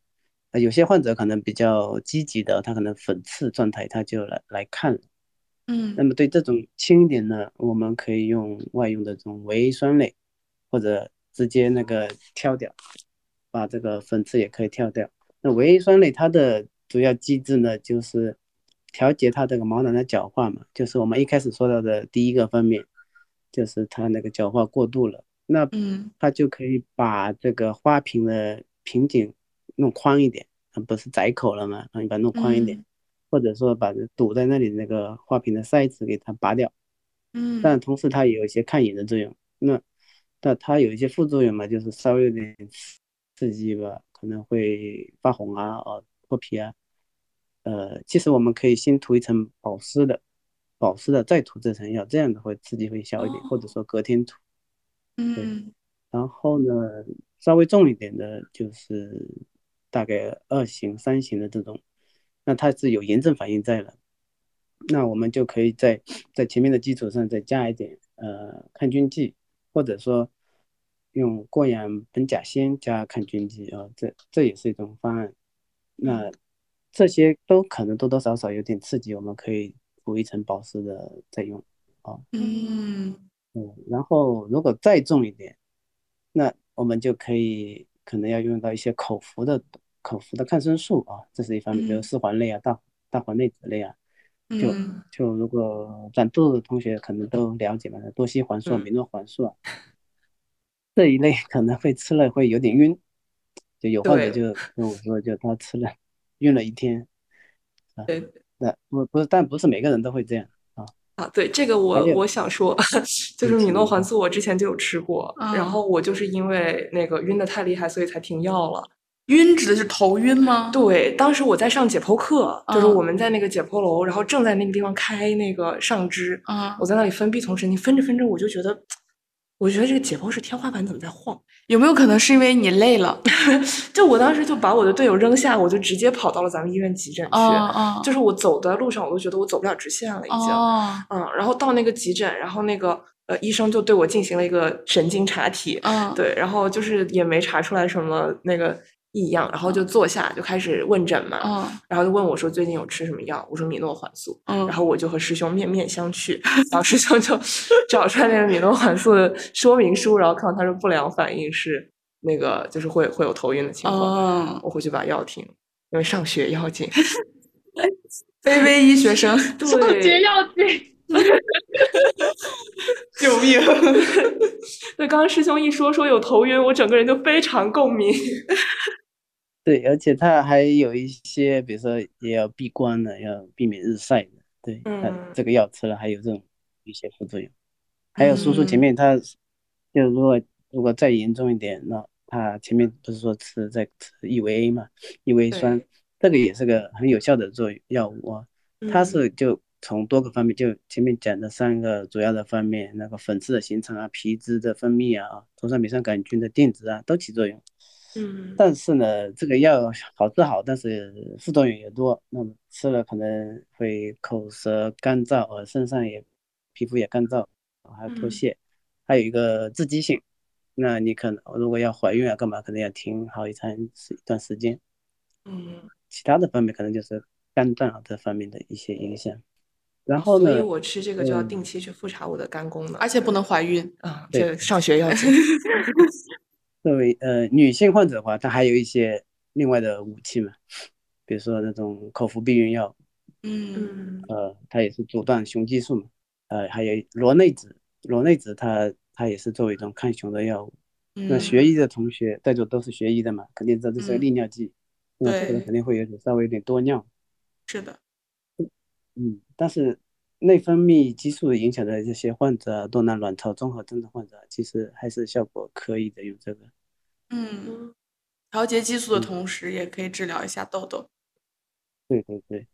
呃，有些患者可能比较积极的，他可能粉刺状态他就来来看了。那嗯么对这种轻一点呢，我们可以用外用的这种维 A 酸类，或者直接那个挑掉，把这个粉刺也可以挑掉。那维 A 酸类它的主要机制呢，就是调节它这个毛囊的角化嘛，就是我们一开始说到的第一个方面，就是它那个角化过度了，那嗯它就可以把这个花瓶的瓶颈弄宽一点，它不是窄口了吗？啊，你把它弄宽一点。嗯或者说把这堵在那里那个花瓶的塞子给它拔掉，嗯但同时它也有一些抗炎的作用。那但它有一些副作用嘛，就是稍微有点刺激吧，可能会发红啊、哦脱皮啊。呃，其实我们可以先涂一层保湿的，保湿的再涂这层药，这样的会刺激会小一点，或者说隔天涂。嗯然后呢，稍微重一点的就是大概二型、三型的这种，那它是有炎症反应在了，那我们就可以在在前面的基础上再加一点呃抗菌剂，或者说用过氧苯甲酰加抗菌剂啊，这这也是一种方案。那这些都可能多多少少有点刺激，我们可以涂一层保湿的再用啊。嗯嗯，然后如果再重一点，那我们就可以可能要用到一些口服的口服的抗生素啊，这是一方面，比如嗯四环类啊、大大环内酯类啊。就嗯就如果长痘痘的同学可能都了解嘛，多西环素、嗯米诺环素啊，这一类可能会吃了会有点晕，就有患者就跟我说，就他吃了晕了一天啊。对那不不是，但不是每个人都会这样啊。啊，对这个我我想说，*laughs* 就是米诺环素，我之前就有吃过，嗯然后我就是因为那个晕的太厉害，所以才停药了。晕指的是头晕吗？对，当时我在上解剖课，就是嗯我们在那个解剖楼，然后正在那个地方开那个上肢，啊我在那里分臂丛神经，分着分着我就觉得，我觉得这个解剖室天花板怎么在晃？有没有可能是因为你累了？*laughs* 就我当时就把我的队友扔下，我就直接跑到了咱们医院急诊去。就是我走的路上，我都觉得我走不了直线了，已经。哦嗯，然后到那个急诊，然后那个呃医生就对我进行了一个神经查体，嗯对，然后就是也没查出来什么那个异样，然后就坐下就开始问诊嘛，嗯然后就问我说最近有吃什么药，我说米诺环素，嗯然后我就和师兄面面相觑，然后师兄就找出来那个米诺环素的说明书，然后看到他说不良反应是那个就是会会有头晕的情况，嗯，我回去把药停，因为上学要紧，卑微医学生，*laughs* 上学要紧。救命！*laughs* 对，刚刚师兄一说说有头晕，我整个人就非常共鸣。对，而且它还有一些，比如说也要避光的，要避免日晒的。对，它嗯这个药吃了还有这种一些副作用。还有叔叔前嗯面他就如果如果再严重一点，那他前面不是说吃在吃 EVA 嘛，EVA 酸这个也是个很有效的作用药物啊。它嗯是就从多个方面，就前面讲的三个主要的方面，那个粉刺的形成啊、皮脂的分泌啊、头上丙酸杆菌的电子啊，都起作用。嗯但是呢，这个药好治好，但是副作用也多。那么吃了可能会口舌干燥，呃，身上也皮肤也干燥，还有脱嗯屑，还有一个刺激性。那你可能如果要怀孕啊，干嘛可能要停好一长时一段时间。嗯，其他的方面可能就是肝脏啊这方面的一些影响。然后呢，所以我吃这个就要嗯定期去复查我的肝功能，而且不能怀孕。啊，对这上学要紧。*laughs* 作为呃女性患者的话，她还有一些另外的武器嘛，比如说那种口服避孕药，嗯嗯呃，它也是阻断雄激素嘛，呃，还有螺内酯，螺内酯它它也是作为一种抗雄的药物。那嗯学医的同学，在座都是学医的嘛，肯定知道这是个嗯利尿剂，那这个肯定会有点稍微有点多尿，是的，嗯，但是内分泌激素影响的这些患者啊，多囊卵巢综合症的患者啊，其实还是效果可以的，用这个。嗯，调节激素的嗯。同时，也可以治疗一下痘痘。对对对，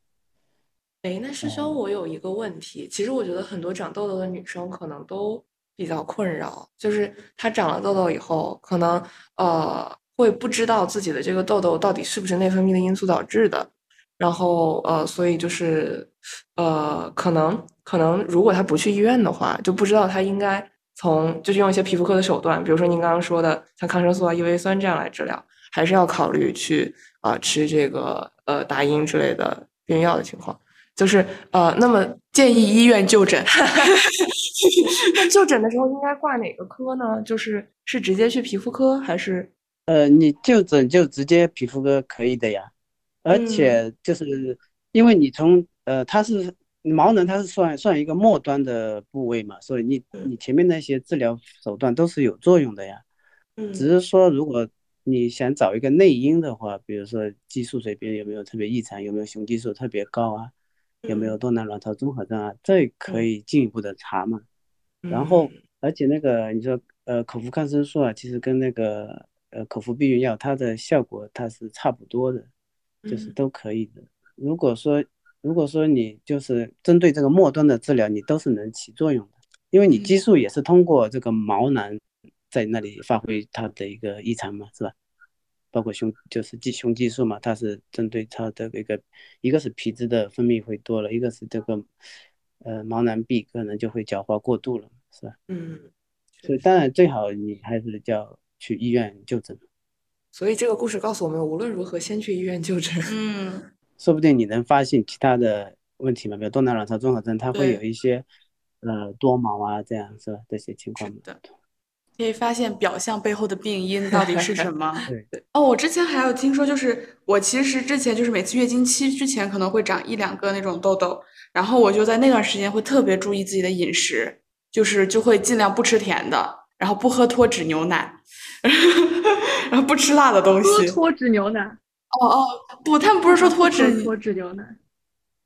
哎，那师兄，我有一个问题，其实我觉得很多长痘痘的女生可能都比较困扰，就是她长了痘痘以后，可能呃会不知道自己的这个痘痘到底是不是内分泌的因素导致的，然后呃，所以就是呃，可能可能如果她不去医院的话，就不知道她应该从就是用一些皮肤科的手段，比如说您刚刚说的像抗生素啊、异维酸这样来治疗，还是要考虑去啊、呃吃这个呃达英之类的避孕药的情况。就是呃，那么建议医院就诊。那 *laughs* 就诊的时候应该挂哪个科呢？就是是直接去皮肤科还是？呃，你就诊就直接皮肤科可以的呀，而嗯且就是因为你从呃，它是毛囊，它是算算一个末端的部位嘛，所以你嗯你前面那些治疗手段都是有作用的呀。嗯只是说，如果你想找一个内因的话，比如说激素水平有没有特别异常，有没有雄激素特别高啊，有没有嗯多囊卵巢综合症啊，这可嗯以进一步的查嘛。然后嗯，而且那个你说呃口服抗生素啊，其实跟那个呃口服避孕药它的效果它是差不多的，就是嗯都可以的。如果说如果说你就是针对这个末端的治疗，你都是能起作用的，因为你激素也是通过这个毛囊在那里发挥它的一个异常嘛，是吧？包括雄就是激雄激素嘛，它是针对它的一个一个是皮脂的分泌会多了，一个是这个呃毛囊壁可能就会角化过度了，是吧？嗯，所以当然最好你还是叫去医院就诊，所以这个故事告诉我们，无论如何先去医院就诊。*laughs* 嗯，说不定你能发现其他的问题嘛，比如多囊卵巢综合征，它会有一些呃多毛啊，这样是吧？这些情况是的可以发现表象背后的病因到底是什么。*laughs* 对哦，我之前还有听说，就是我其实之前就是每次月经期之前可能会长一两个那种痘痘，然后我就在那段时间会特别注意自己的饮食，就是就会尽量不吃甜的，然后不喝脱脂牛奶，*laughs* 然后不吃辣的东西。喝脱脂牛奶，哦哦，不，他们不是说脱脂脱脂牛奶，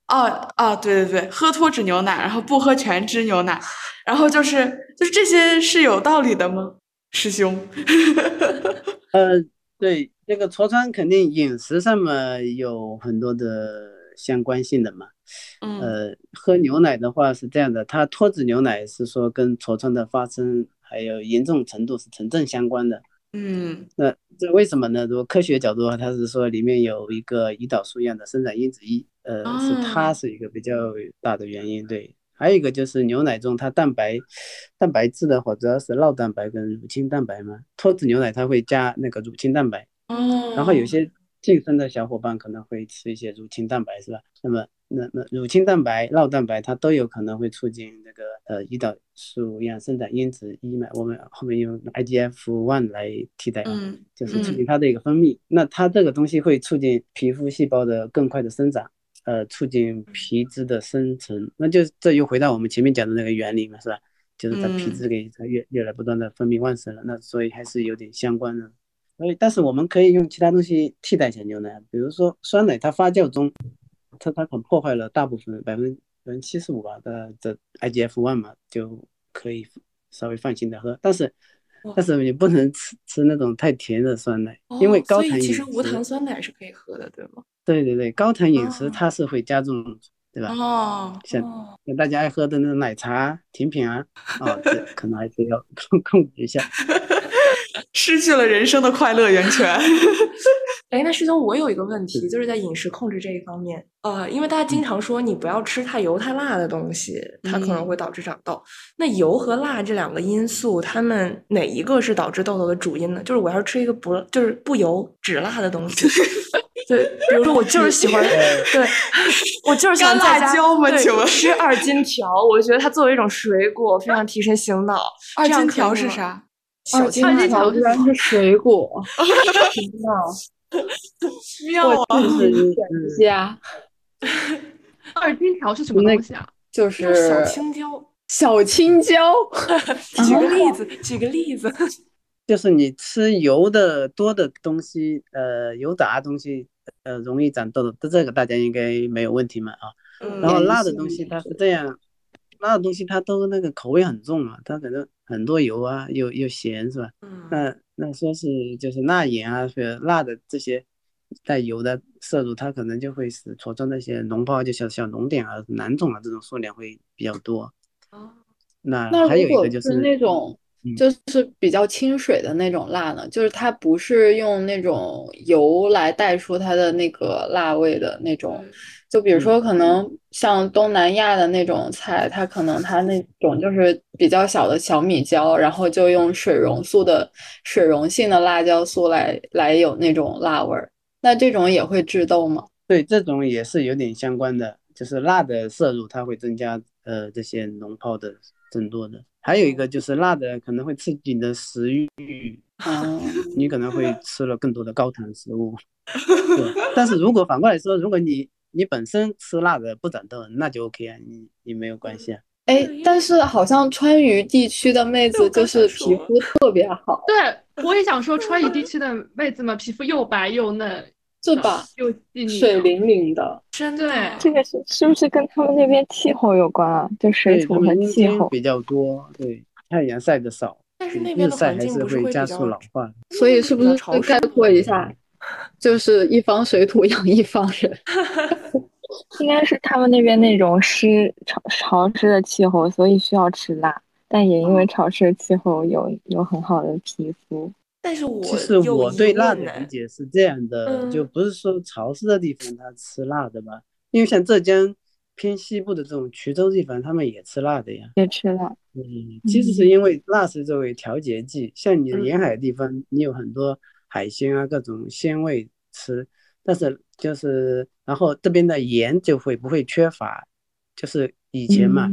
哦哦，对对对，喝脱脂牛奶，然后不喝全脂牛奶，然后就是就是这些是有道理的吗，师兄？*laughs* 呃，对，这个痤疮肯定饮食上面有很多的相关性的嘛。嗯呃，喝牛奶的话是这样的，它脱脂牛奶是说跟痤疮的发生还有严重程度是成正相关的。嗯那这为什么呢？如果科学角度的话，它是说里面有一个胰岛素样的生长因子一，呃，是它哦是一个比较大的原因。对，还有一个就是牛奶中它蛋白蛋白质的话，主要是酪蛋白跟乳清蛋白嘛。脱脂牛奶它会加那个乳清蛋白，哦，然后有些健身的小伙伴可能会吃一些乳清蛋白，是吧？那么那那乳清蛋白、酪蛋白它都有可能会促进这个呃胰岛素样生长因子一嘛，我们后面用 IGF one 来替代就是促嗯进它的一个分泌。那它这个东西会促进皮肤细胞的更快的生长，呃，促进皮脂的生成。那就这又回到我们前面讲的那个原理嘛，是吧？就是它皮嗯脂给它越越来不断的分泌旺盛了，那所以还是有点相关的。所以，但是我们可以用其他东西替代一下牛奶，比如说酸奶，它发酵中，它它可能破坏了大部分百分百分之七十五吧的的 IGF one 嘛，就可以稍微放心的喝。但是，但是你不能吃吃那种太甜的酸奶，因为高糖饮食。其实无糖酸奶是可以喝的，对吗？对对对，高糖饮食哦它是会加重，对吧？哦，像像大家爱喝的那种奶茶、甜品啊，哦，这可能还是要控 *laughs* 控制一下。*laughs* 失去了人生的快乐源泉。哎，那师兄，我有一个问题，就是在饮食控制这一方面，呃，因为大家经常说你不要吃太油太辣的东西，它可能会导致长痘。那油和辣这两个因素，它们哪一个是导致痘痘的主因呢？就是我要吃一个不就是不油只辣的东西，*laughs* 对，比如说我就是喜欢，*laughs* 对我就是想干辣在家椒吗对请问吃二荆条，我觉得它作为一种水果，非常提神醒脑。二荆？条是啥？二荆条居然是水果，*laughs* 天呐，妙啊！*laughs* 二荆条是什么东西啊？就是小青椒，小青椒，*laughs* 举个例子，举个例子。*laughs* 就是你吃油的多的东西，呃，油炸的东西，呃，容易长痘痘，这这个大家应该没有问题嘛啊。嗯然后辣的东西它是这样，辣的东西它都那个口味很重嘛，它可能很多油啊，又又咸是吧？嗯那那说是就是钠盐啊，是辣的这些带油的摄入，它可能就会使痤疮那些脓包，就小小脓点啊、囊肿啊这种数量会比较多。哦那那还有如果一个就是那种嗯就是比较清水的那种辣呢，就是它不是用那种油来带出它的那个辣味的那种。就比如说，可能像东南亚的那种菜，它可能它那种就是比较小的小米椒，然后就用水溶素的水溶性的辣椒素来来有那种辣味儿。那这种也会致痘吗？对这种也是有点相关的，就是辣的摄入，它会增加呃这些脓泡的增多的。还有一个就是辣的可能会刺激你的食欲，啊，*laughs* 你可能会吃了更多的高糖食物。*laughs* 对，但是如果反过来说，如果你你本身吃辣的不长痘，那就 OK 啊，你你没有关系啊。哎，但是好像川渝地区的妹子就是皮肤特别好，对，我也想说，川渝地区的妹子们皮肤又白又嫩，是吧？又细腻，水灵灵的。真对的，这个是是不是跟他们那边气候有关啊？就水，土和气候。比较多，对，太阳晒的少，但是嗯那边的日晒还环境不是是会加速老化。所以是不是会概括一下，就是一方水土养一方人？*laughs* 应该是他们那边那种湿潮潮湿的气候，所以需要吃辣，但也因为潮湿的气候有有很好的皮肤。但是我其实我对辣的理解是这样的，就嗯不是说潮湿的地方它吃辣的吧，因为像浙江偏西部的这种衢州地方，他们也吃辣的呀。也吃辣，嗯，其实是因为辣是作为调节剂，像你沿海地方，你有很多海鲜啊，各种鲜味吃，但是就是然后这边的盐就会不会缺乏，就是以前嘛，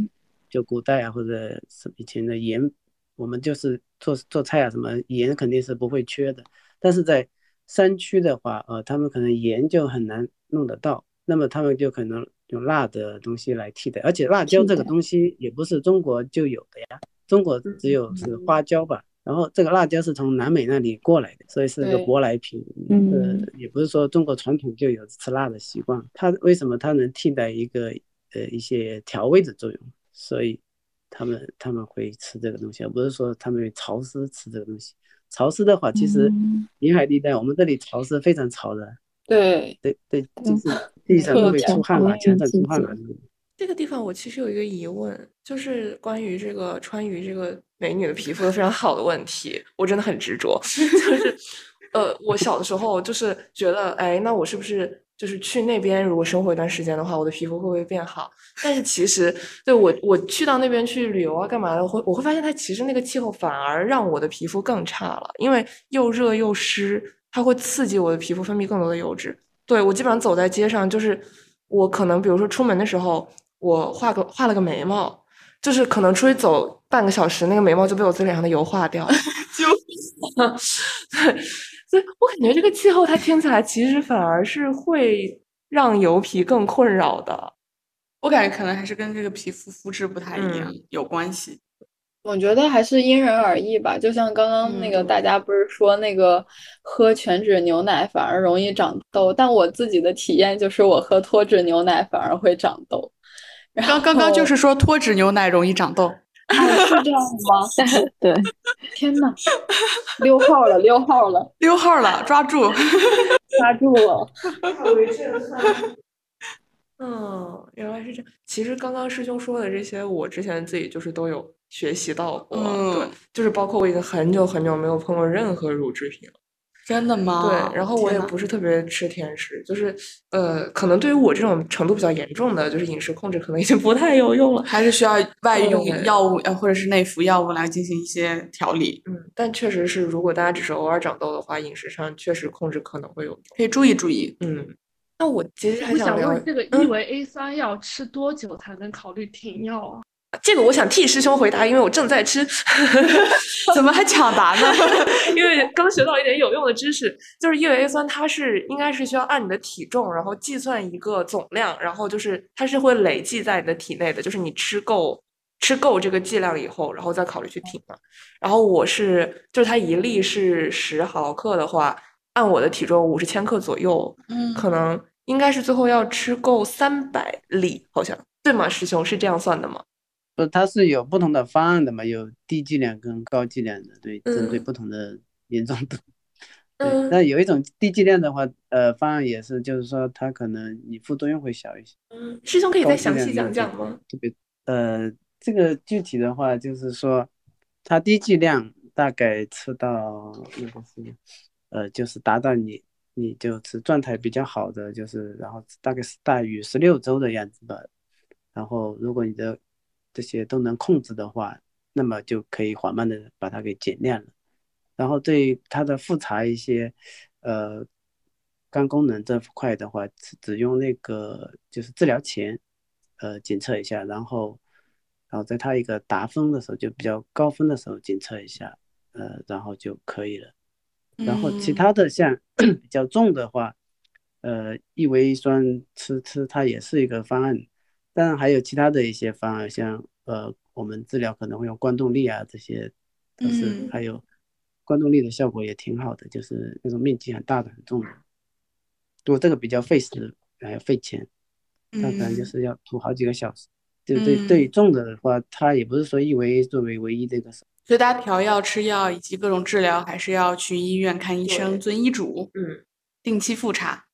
就古代啊或者是以前的盐，我们就是做做菜啊什么盐肯定是不会缺的，但是在山区的话，呃，他们可能盐就很难弄得到，那么他们就可能。用辣的东西来替代，而且辣椒这个东西也不是中国就有的呀，中国只有是花椒吧。然后这个辣椒是从南美那里过来的，所以是个舶来品。呃，也不是说中国传统就有吃辣的习惯。它为什么它能替代一个呃一些调味的作用？所以他们他们会吃这个东西，而不是说他们潮湿吃这个东西。潮湿的话，其实沿海地带我们这里潮湿非常潮的。对对对，就是地上都会出汗嘛，墙上出汗嘛。这个地方我其实有一个疑问，就是关于这个川渝这个美女的皮肤都非常好的问题，我真的很执着。*laughs* 就是呃，我小的时候就是觉得，哎，那我是不是就是去那边如果生活一段时间的话，我的皮肤会不会变好？但是其实对我我去到那边去旅游啊，干嘛的，会我会发现它其实那个气候反而让我的皮肤更差了，因为又热又湿。它会刺激我的皮肤分泌更多的油脂。对我基本上走在街上，就是我可能比如说出门的时候，我画个画了个眉毛，就是可能出去走半个小时，那个眉毛就被我自己脸上的油化掉了。*laughs* 就 *laughs* 对，所以我感觉这个气候它听起来其实反而是会让油皮更困扰的。我感觉可能还是跟这个皮肤肤质不太一样有关系。我觉得还是因人而异吧，就像刚刚那个大家不是说那个喝全脂牛奶反而容易长痘，但我自己的体验就是我喝脱脂牛奶反而会长痘。刚刚刚就是说脱脂牛奶容易长痘，是这样吗？*laughs* 对，天呐，溜号了，溜号了，溜号了，抓住，*laughs* 抓住了。*laughs* 嗯，原来是这样。其实刚刚师兄说的这些，我之前自己就是都有。学习到过，对，就是包括我已经很久很久没有碰过任何乳制品了，真的吗？对，然后我也不是特别吃甜食，就是呃，可能对于我这种程度比较严重的，就是饮食控制可能已经不太有用了，还是需要外用药物呃或者是内服药物来进行一些调理。嗯，但确实是，如果大家只是偶尔长痘的话，饮食上确实控制可能会有，可以注意注意。嗯，那我其实还想问，这个异维 A 酸要吃多久才能考虑停药啊？这个我想替师兄回答，因为我正在吃。*laughs* 怎么还抢答呢？*laughs* 因为刚学到一点有用的知识，就是异维 A 酸，它是应该是需要按你的体重，然后计算一个总量，然后就是它是会累计在你的体内的，就是你吃够吃够这个剂量以后，然后再考虑去停嘛。然后我是就是它一粒是十毫克的话，按我的体重五十千克左右，嗯，可能应该是最后要吃够三百粒，好像对吗？师兄是这样算的吗？不，它是有不同的方案的嘛，有低剂量跟高剂量的，对，针对不同的严重度。对，那有一种低剂量的话，呃，方案也是，就是说它可能你副作用会小一些。嗯，师兄可以再详细讲讲吗？特别，呃，这个具体的话就是说，它低剂量大概吃到那个是，呃，就是达到你你就是状态比较好的，就是然后大概是大于十六周的样子吧。然后如果你的这些都能控制的话，那么就可以缓慢的把它给减量了。然后对它的复查一些，呃，肝功能这块的话，只用那个就是治疗前，呃，检测一下，然后，然后在它一个达峰的时候，就比较高分的时候检测一下，呃，然后就可以了。然后其他的像 *clears throat* 比较重的话，呃，异维酸吃吃它也是一个方案。当然还有其他的一些方案，像呃，我们治疗可能会用光动力啊，这些但是还有光动力的效果也挺好的，就是那种面积很大的、很重的。不过这个比较费时，还要费钱，它可能就是要涂好几个小时。对对对，重的的话，它也不是说一为作为唯一这个。所以大家调药、吃药以及各种治疗，还是要去医院看医生，遵医嘱，嗯，定期复查。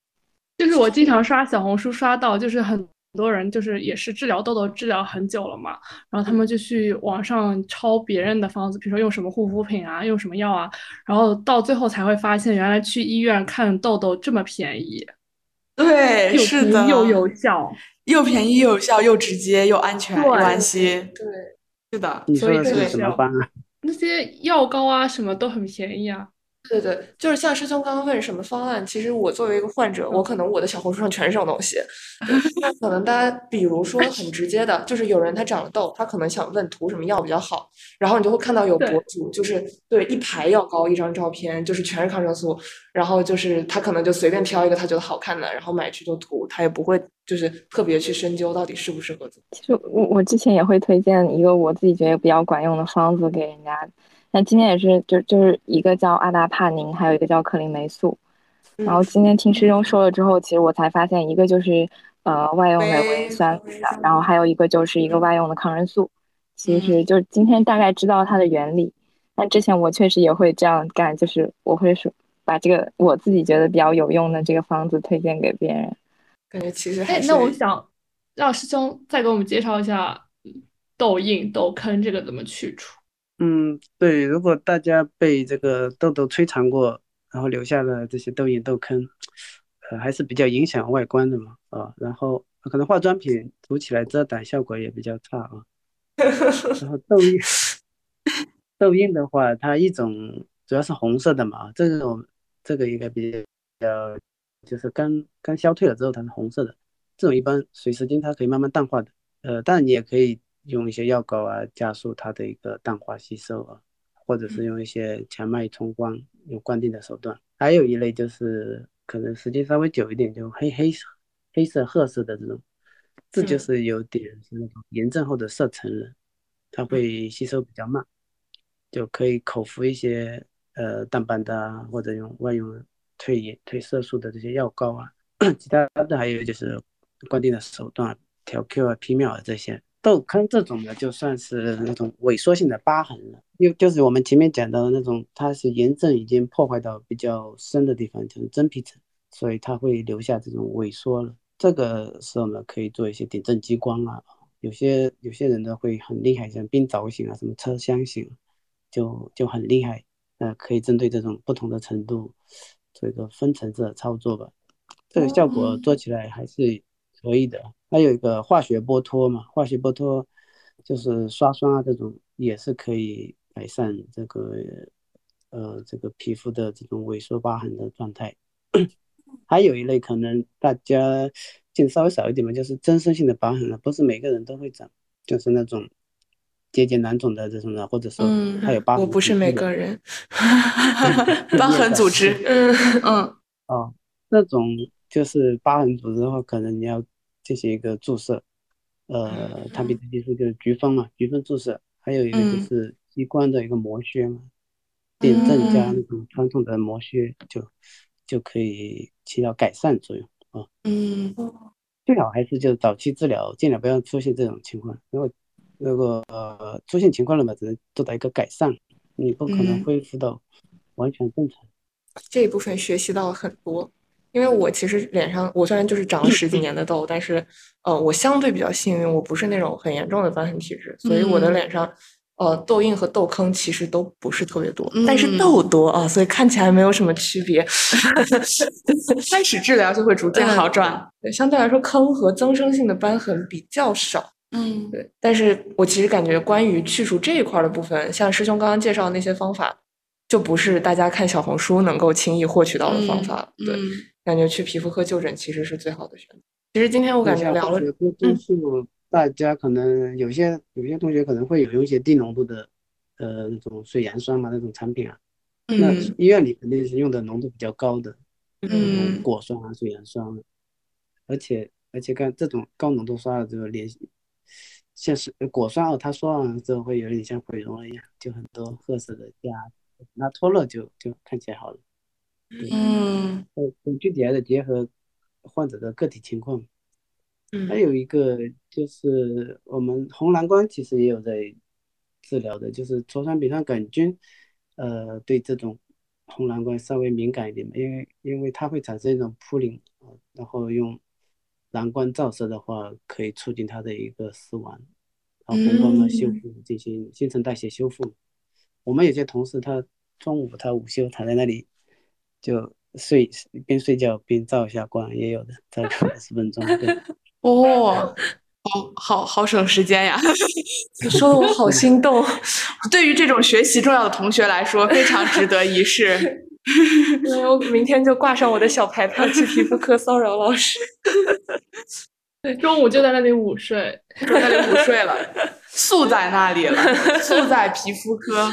就是我经常刷小红书刷到，就是很。很多人就是也是治疗痘痘治疗很久了嘛，然后他们就去网上抄别人的方子，比如说用什么护肤品啊，用什么药啊，然后到最后才会发现，原来去医院看痘痘这么便宜，对，是的，又有效，又便宜又有效，又直接又安全又安心。对，是的，你说的所以是什么方啊？那些药膏啊什么都很便宜啊。对对，就是像师兄刚刚问什么方案，其实我作为一个患者，我可能我的小红书上全是这种东西。那可能大家比如说很直接的，就是有人他长了痘，他可能想问涂什么药比较好，然后你就会看到有博主就是对一排药膏一张照片，就是全是抗生素，然后就是他可能就随便挑一个他觉得好看的，然后买去就涂，他也不会就是特别去深究到底适不适合自己。其实我我之前也会推荐一个我自己觉得比较管用的方子给人家。那今天也是，就就是一个叫阿达帕宁，还有一个叫克林霉素。然后今天听师兄说了之后，其实我才发现，一个就是呃外用的维 A 酸，然后还有一个就是一个外用的抗生素。其实就是今天大概知道它的原理。但之前我确实也会这样干，就是我会说把这个我自己觉得比较有用的这个方子推荐给别人。感觉其实哎，那我想让师兄再给我们介绍一下痘印、痘坑这个怎么去除。嗯，对，如果大家被这个痘痘摧残过，然后留下了这些痘印、痘坑，呃，还是比较影响外观的嘛，啊，然后可能化妆品涂起来遮挡效果也比较差啊。*laughs* 然后痘印，痘印的话，它一种主要是红色的嘛，这种这个应该比较，就是刚刚消退了之后它是红色的，这种一般随时间它可以慢慢淡化的，呃，当然你也可以。用一些药膏啊，加速它的一个淡化吸收啊，或者是用一些强脉冲光，用灌定的手段。还有一类就是可能时间稍微久一点，就黑黑色、黑色、褐色的这种，这就是有点是那种炎症后的色沉了，它会吸收比较慢，就可以口服一些呃淡斑的啊，或者用外用退炎、退色素的这些药膏啊。*coughs* 其他的还有就是灌定的手段，调 Q 啊、皮秒啊这些。痘坑这种的就算是那种萎缩性的疤痕了，又就是我们前面讲到的那种，它是炎症已经破坏到比较深的地方，就是真皮层，所以它会留下这种萎缩了。这个时候呢，可以做一些点阵激光啊，有些有些人呢会很厉害，像冰凿型啊，什么车厢型，就就很厉害。呃，可以针对这种不同的程度做一个分层次的操作吧，这个效果做起来还是可以的。还有一个化学剥脱嘛，化学剥脱就是刷酸啊，这种也是可以改善这个呃这个皮肤的这种萎缩疤痕的状态。还有一类可能大家见稍微少一点嘛，就是增生性的疤痕了，不是每个人都会长，就是那种结节囊肿的这种的，或者说还有疤痕。我不是每个人，*laughs* *laughs* 疤痕组织。嗯嗯哦，那种就是疤痕组织的话，可能你要。进行一个注射，呃，它比技术就是菊酚嘛，菊酚注射，还有一个就是激光的一个磨削嘛，点阵加那种传统的磨削，就就可以起到改善作用啊。嗯，最好还是就早期治疗，尽量不要出现这种情况。因为如果呃出现情况了嘛，只能做到一个改善，你不可能恢复到完全正常。这一部分学习到了很多。因为我其实脸上，我虽然就是长了十几年的痘，但是，呃，我相对比较幸运，我不是那种很严重的瘢痕体质，所以我的脸上，呃，痘印和痘坑其实都不是特别多，但是痘多啊，所以看起来没有什么区别。*laughs* 开始治疗就会逐渐好转，对，相对来说坑和增生性的瘢痕比较少。嗯，对，但是我其实感觉关于去除这一块的部分，像师兄刚刚介绍的那些方法，就不是大家看小红书能够轻易获取到的方法。对。感觉去皮肤科就诊其实是最好的选择。其实今天我感觉聊了，多数大家可能有些有些同学可能会有用一些低浓度的呃那种水杨酸嘛那种产品啊，那医院里肯定是用的浓度比较高的，嗯，果酸啊水杨酸，而且而且看这种高浓度刷了之后脸像是果酸哦，它刷完之后会有点像毁容了一样，就很多褐色的痂，那脱落就就看起来好了。嗯，呃，具体还得结合患者的个体情况。嗯，还有一个就是我们红蓝光其实也有在治疗的，就是痤疮、丙酸杆菌，呃，对这种红蓝光稍微敏感一点嘛，因为因为它会产生一种扑棱啊，然后用蓝光照射的话，可以促进它的一个死亡，然后红光呢修复，进行新陈代谢修复。我们有些同事他中午他午休躺在那里。就睡边睡觉边照一下光，也有的照个十分钟。*laughs* 哦，好好好省时间呀！你 *laughs* 说的我好心动。*laughs* 对于这种学习重要的同学来说，非常值得一试。我明天就挂上我的小牌牌去皮肤科骚扰老师。对，中午就在那里午睡，就在那里午睡了，宿在那里了，宿在皮肤科。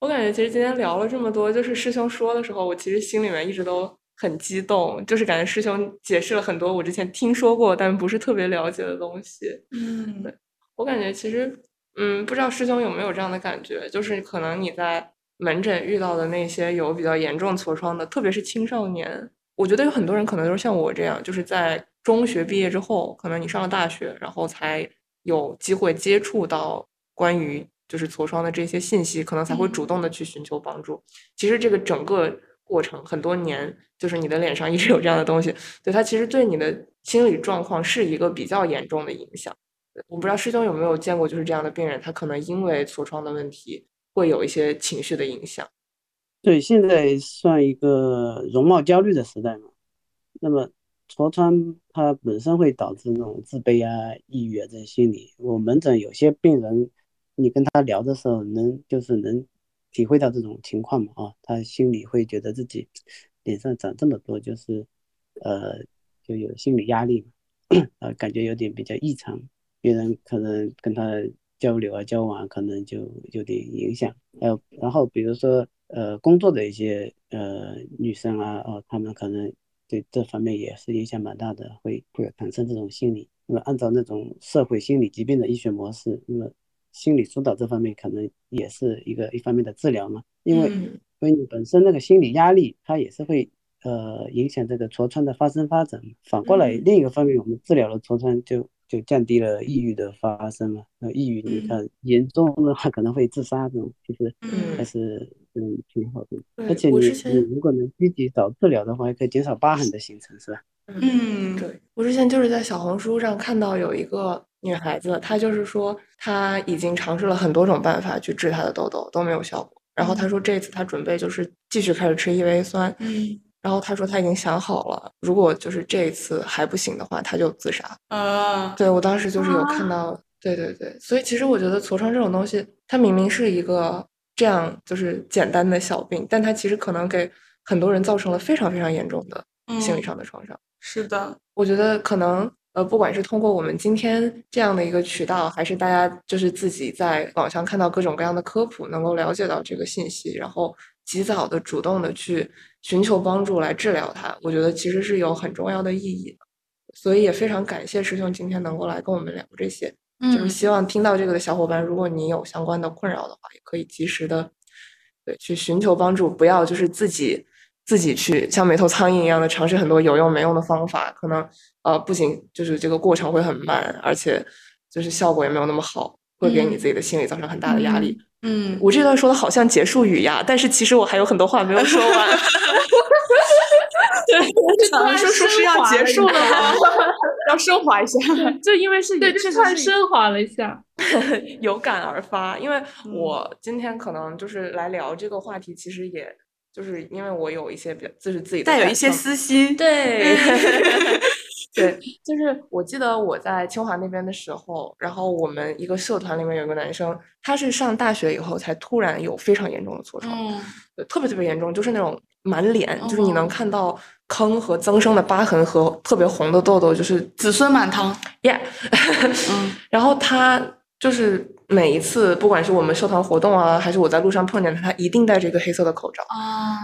我感觉其实今天聊了这么多，就是师兄说的时候，我其实心里面一直都很激动，就是感觉师兄解释了很多我之前听说过但不是特别了解的东西。嗯，对我感觉其实，嗯，不知道师兄有没有这样的感觉，就是可能你在门诊遇到的那些有比较严重痤疮的，特别是青少年，我觉得有很多人可能都是像我这样，就是在中学毕业之后，可能你上了大学，然后才有机会接触到关于。就是痤疮的这些信息，可能才会主动的去寻求帮助。其实这个整个过程很多年，就是你的脸上一直有这样的东西，对它其实对你的心理状况是一个比较严重的影响。我不知道师兄有没有见过就是这样的病人，他可能因为痤疮的问题会有一些情绪的影响。对，现在算一个容貌焦虑的时代嘛。那么痤疮它本身会导致那种自卑啊、抑郁啊这些心理。我门诊有些病人。你跟他聊的时候，能就是能体会到这种情况嘛？啊，他心里会觉得自己脸上长这么多，就是呃，就有心理压力嘛，呃，感觉有点比较异常。别人可能跟他交流啊、交往，可能就有点影响。还有，然后比如说呃，工作的一些呃女生啊，哦，她们可能对这方面也是影响蛮大的，会会有产生这种心理。那么按照那种社会心理疾病的医学模式，那么。心理疏导这方面可能也是一个一方面的治疗嘛，因为因为你本身那个心理压力，它也是会呃影响这个痤疮的发生发展。反过来，另一个方面，我们治疗了痤疮，就就降低了抑郁的发生嘛。那抑郁你看严重的话可能会自杀这种，其实还是嗯挺好的。而且你你如果能积极早治疗的话，还可以减少疤痕的形成，是吧？嗯，对我之前就是在小红书上看到有一个。女孩子，她就是说，她已经尝试了很多种办法去治她的痘痘，都没有效果。然后她说，这次她准备就是继续开始吃异维 A 酸。嗯。然后她说，她已经想好了，如果就是这一次还不行的话，她就自杀。啊。对我当时就是有看到，对对对。所以其实我觉得痤疮这种东西，它明明是一个这样就是简单的小病，但它其实可能给很多人造成了非常非常严重的心理上的创伤。是的，我觉得可能。呃，不管是通过我们今天这样的一个渠道，还是大家就是自己在网上看到各种各样的科普，能够了解到这个信息，然后及早的、主动的去寻求帮助来治疗它，我觉得其实是有很重要的意义的。所以也非常感谢师兄今天能够来跟我们聊这些，就是希望听到这个的小伙伴，如果你有相关的困扰的话，也可以及时的对去寻求帮助，不要就是自己。自己去像没头苍蝇一样的尝试很多有用没用的方法，可能呃不仅就是这个过程会很慢，而且就是效果也没有那么好，会给你自己的心理造成很大的压力。嗯，我这段说的好像结束语呀，但是其实我还有很多话没有说完。*laughs* 对，这段说说是要结束了吗？*laughs* 要升华一下，就因为是对，这算升华了一下，*laughs* 有感而发。因为我今天可能就是来聊这个话题，其实也。就是因为我有一些比较，就是自己带有一些私心，对，对，*laughs* 就是我记得我在清华那边的时候，然后我们一个社团里面有个男生，他是上大学以后才突然有非常严重的痤疮，对，特别特别严重，就是那种满脸，就是你能看到坑和增生的疤痕和特别红的痘痘，就是子孙满堂，yeah，*laughs* 嗯，然后他就是。每一次，不管是我们社团活动啊，还是我在路上碰见他，他一定戴着一个黑色的口罩啊。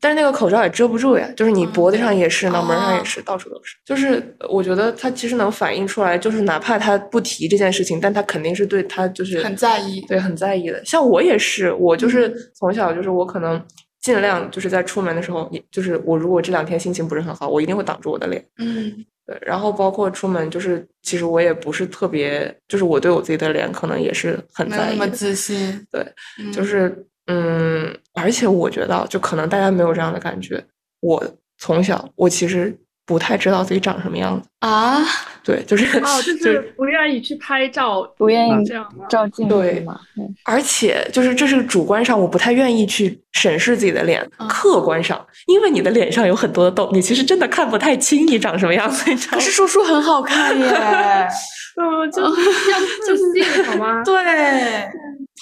但是那个口罩也遮不住呀，就是你脖子上也是，脑门上也是，到处都是。就是我觉得他其实能反映出来，就是哪怕他不提这件事情，但他肯定是对他就是很在意，对很在意的。像我也是，我就是从小就是我可能尽量就是在出门的时候，也就是我如果这两天心情不是很好，我一定会挡住我的脸。嗯。对，然后包括出门，就是其实我也不是特别，就是我对我自己的脸可能也是很在意，那么自信。对，就是嗯，而且我觉得，就可能大家没有这样的感觉。我从小，我其实不太知道自己长什么样子啊。对，就是哦，*laughs* 就是不愿意去拍照，不愿意这样？照镜对子嘛。嗯而且就是这是主观上，我不太愿意去审视自己的脸。嗯客观上，因为你的脸上有很多的痘，你其实真的看不太清你长什么样子，你知道？可是叔叔很好看耶。*laughs* 嗯，就是要自信好吗？*laughs* 对，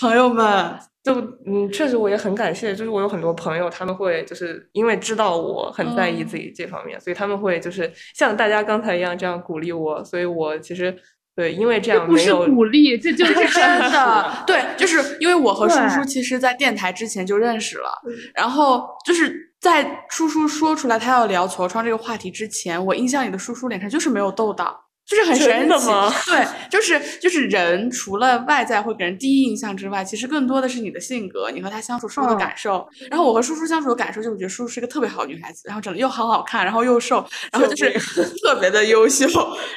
朋友们，就嗯，确实我也很感谢，就是我有很多朋友，他们会就是因为知道我很在意自己这方面，所以他们会就是像大家刚才一样这样鼓励我，所以我其实对，因为这这不是样没有鼓励，这就是真真的，*laughs* *laughs* 对，就是因为我和叔叔其实，在电台之前就认识了，然后就是在叔叔说出来他要聊痤疮这个话题之前，我印象里的叔叔脸上就是没有痘痘。就是很神奇吗，对，就是就是人除了外在会给人第一印象之外，其实更多的是你的性格，你和他相处时候的嗯感受。然后我和叔叔相处的感受，就是我觉得叔叔是一个特别好的女孩子，然后长得又很好看，然后又瘦，然后就是特别的优秀。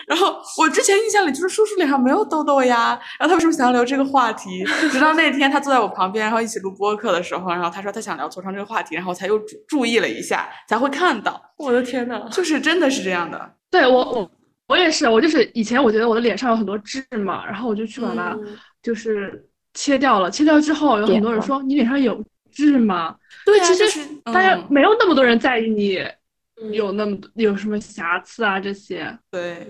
然后我之前印象里就是叔叔脸上没有痘痘呀，然后他为什么想要聊这个话题？直到那天他坐在我旁边，然后一起录播客的时候，然后他说他想聊痤疮这个话题，然后我才又注注意了一下，才会看到，我的天呐，就是真的是这样的。对我我我也是，我就是以前我觉得我的脸上有很多痣嘛，然后我就去把它嗯就是切掉了。切掉之后，有很多人说你脸上有痣吗？对啊，其实就是大家嗯没有那么多人在意你有那么多有什么瑕疵啊这些。对，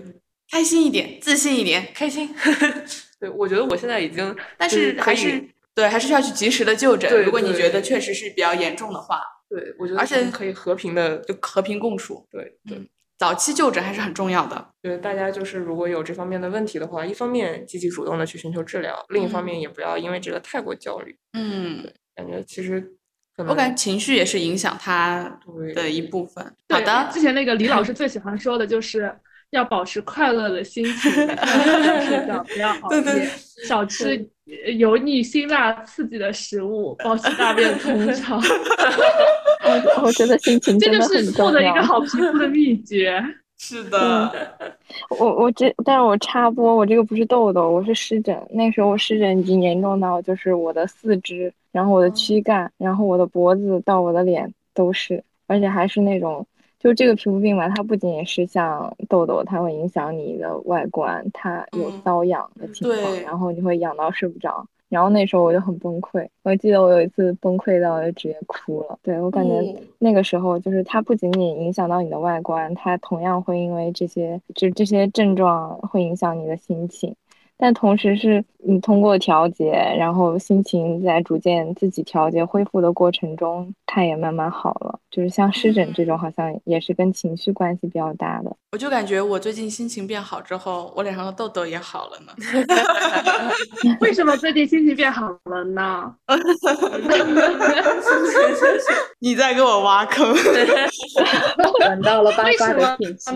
开心一点，自信一点，开心。*laughs* 对，我觉得我现在已经，但是还是对，还是要去及时的就诊。对如果你觉得确实是比较严重的话，对我觉得而且可以和平的，就和平共处。对对。早期就诊还是很重要的。对大家就是如果有这方面的问题的话，一方面积极主动的去寻求治疗，另一方面也不要因为这个太过焦虑。嗯，感觉其实可能我感觉情绪也是影响他的一部分。好的，之前那个李老师最喜欢说的就是要保持快乐的心情，要睡觉，不要熬对对夜，少吃呃油腻、辛辣刺激的食物，保持大便通畅。我我觉得心情这真的很就是获重要。得一个好皮肤的 *laughs* 秘诀。是的，*laughs* 我我这，但是我插播，我这个不是痘痘，我是湿疹。那时候我湿疹已经严重到，就是我的四肢，然后我的躯干，然后我的脖子到我的脸都是，而且还是那种，就这个皮肤病吧，它不仅仅是像痘痘，它会影响你的外观，它有嗯瘙痒的情况，对然后你会痒到睡不着。然后那时候我就很崩溃，我记得我有一次崩溃到就直接哭了。对我感觉嗯那个时候就是它不仅仅影响到你的外观，它同样会因为这些就这些症状会影响你的心情。但同时是你通过调节，然后心情在逐渐自己调节恢复的过程中，它也慢慢好了。就是像湿疹这种，好像也是跟情绪关系比较大的。我就感觉我最近心情变好之后，我脸上的痘痘也好了呢。*laughs* 为什么最近心情变好了呢？*laughs* 你在给我挖坑。*laughs* 闻到了八卦的天气。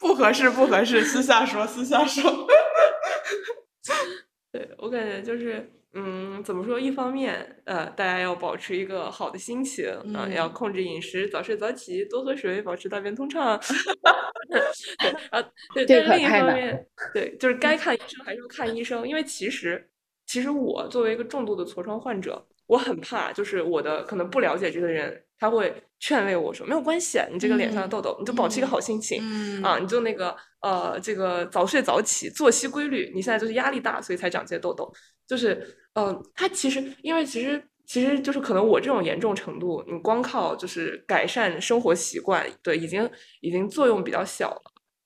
呢？不合适，不合适，私下说，私下说。*laughs* 对我感觉就是，嗯，怎么说？一方面，呃，大家要保持一个好的心情，啊、嗯要控制饮食，早睡早起，多喝水，保持大便通畅。*laughs* 对，啊，但是另一方面，对，就是该看医生还是要看医生，因为其实，其实我作为一个重度的痤疮患者，我很怕，就是我的可能不了解这个人，他会劝慰我说，没有关系，你这个脸上的嗯痘痘，你就保持一个嗯好心情。嗯啊，你就那个呃，这个早睡早起，作息规律，你现在就是压力大，所以才长这些痘痘。就是，嗯、他其实因为其实其实就是可能我这种严重程度，你光靠就是改善生活习惯，对，已经已经作用比较小了。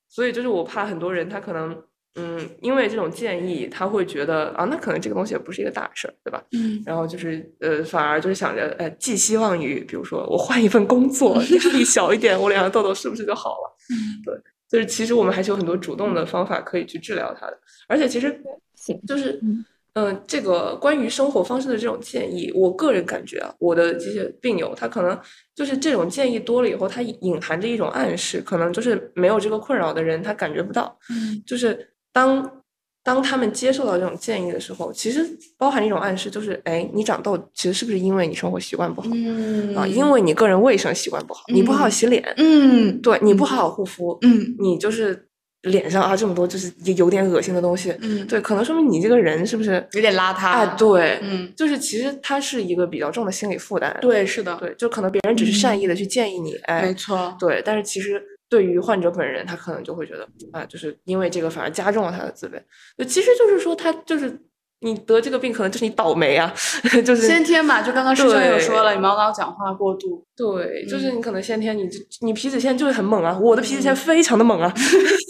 所以就是我怕很多人他可能嗯，因为这种建议，他会觉得啊，那可能这个东西也不是一个大事儿，对吧？嗯然后就是呃，反而就是想着，呃，寄希望于，比如说我换一份工作，压力小一点，我脸上痘痘是不是就好了？嗯，对，就是其实我们还是有很多主动的方法可以去治疗它的，而且其实行就是嗯嗯、这个关于生活方式的这种建议，我个人感觉啊，我的这些病友他可能就是这种建议多了以后，它隐含着一种暗示，可能就是没有这个困扰的人他感觉不到，嗯就是当当他们接受到这种建议的时候，其实包含一种暗示，就是哎，你长痘其实是不是因为你生活习惯不好、嗯啊？因为你个人卫生习惯不好，你不好好洗脸，嗯。对你不好好护肤，嗯。你就是脸上啊这么多就是有有点恶心的东西，嗯，对，可能说明你这个人是不是有点邋遢。哎，对，嗯，就是其实它是一个比较重的心理负担。对，是的，对，就可能别人只是善意的去建议你，哎，没错，对，但是其实对于患者本人，他可能就会觉得啊，就是因为这个反而加重了他的自卑。就其实就是说，他就是你得这个病，可能就是你倒霉啊，*laughs* 就是先天嘛，就刚刚师兄有说了，你毛囊讲话过度，对，就是嗯。你可能先天你就你皮脂腺就是很猛啊，我的皮脂腺非常的猛啊，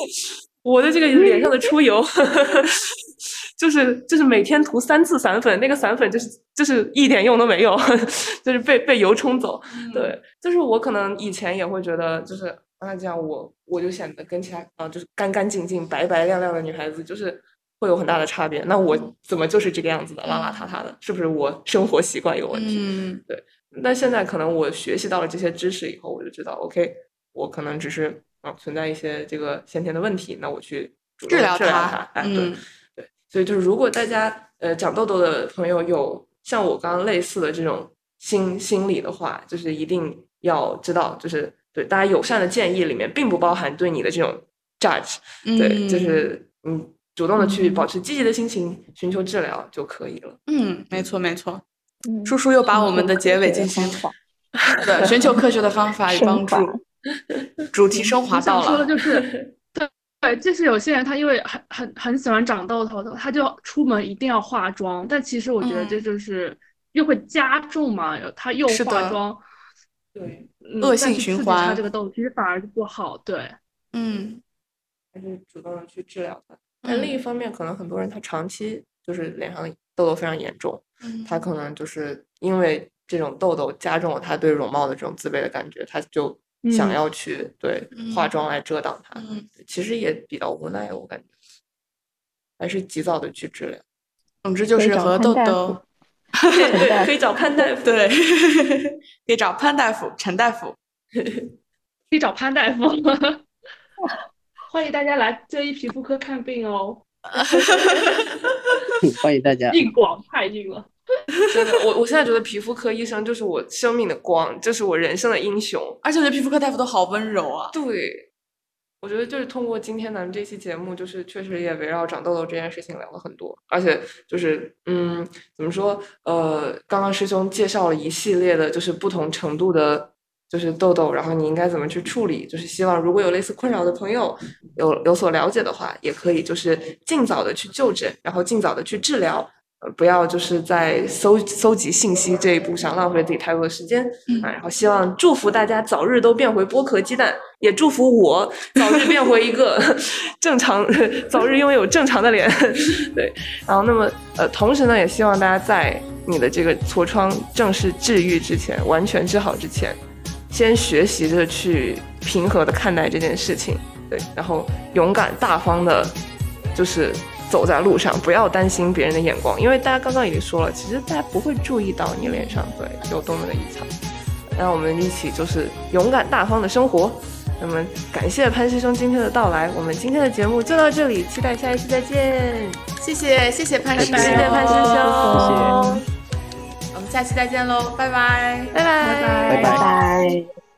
*laughs* 我的这个脸上的出油，*laughs* 就是就是每天涂三次散粉，那个散粉就是就是一点用都没有，就是被被油冲走。对，就是我可能以前也会觉得，就是啊这样我我就显得跟其他啊就是干干净净、白白亮亮的女孩子就是会有很大的差别。那我怎么就是这个样子的，邋邋遢遢的？是不是我生活习惯有问题？嗯，对。那现在可能我学习到了这些知识以后，我就知道，OK，我可能只是啊存在一些这个先天的问题，那我去治疗它治疗它。哎，对嗯对，所以就是如果大家呃长痘痘的朋友有像我刚刚类似的这种心心理的话，就是一定要知道，就是对大家友善的建议里面，并不包含对你的这种 judge，对，就嗯是嗯主动的去保持积极的心情，寻求治疗就可以了。嗯，没错没错。嗯叔叔又把我们的结尾进行对寻求科学的方法与 *laughs* 帮助，主题升华我想到了。说的就是，*laughs* 对对，就是有些人他因为很很很喜欢长痘痘，他就出门一定要化妆，但其实我觉得这嗯就是又会加重嘛，他又是化妆，对，嗯恶性循环他这个痘，其实反而是不好，对。嗯还是主动的去治疗它。但另一嗯方面，可能很多人他长期就是脸上痘痘非常严重，嗯他可能就是因为这种痘痘加重了他对容貌的这种自卑的感觉，他就想嗯要去对化嗯妆来遮挡它。嗯，其实也比较无奈，我感觉，还是及早的去治疗。总之就是和痘痘夫，对可以找潘大夫。对，*laughs* 可以找潘大夫、陈大夫。*laughs* 可以找潘大夫，*laughs* 欢迎大家来这一皮肤科看病哦，欢迎大家。硬广太硬了。真的，我我现在觉得皮肤科医生就是我生命的光，就是我人生的英雄。而且我觉得皮肤科大夫都好温柔啊。对，我觉得就是通过今天咱们这期节目，就是确实也围绕长痘痘这件事情聊了很多，而且就是嗯，怎么说？呃，刚刚师兄介绍了一系列的，就是不同程度的。就是痘痘，然后你应该怎么去处理？就是希望如果有类似困扰的朋友有有所了解的话，也可以就是尽早的去就诊，然后尽早的去治疗，呃，不要就是在搜搜集信息这一步上浪费自己太多的时间嗯啊。然后希望祝福大家早日都变回剥壳鸡蛋，也祝福我早日变回一个 *laughs* 正常，早日拥有正常的脸。*laughs* 对，然后那么呃，同时呢，也希望大家在你的这个痤疮正式治愈之前，完全治好之前，先学习着去平和的看待这件事情，对，然后勇敢大方的，就是走在路上，不要担心别人的眼光，因为大家刚刚已经说了，其实大家不会注意到你脸上对有多么的异常。让我们一起就是勇敢大方的生活。那么感谢潘师兄今天的到来，我们今天的节目就到这里，期待下一期再见。谢谢谢谢潘师兄，谢谢潘师兄，我们下期再见喽，拜拜，拜拜拜拜拜。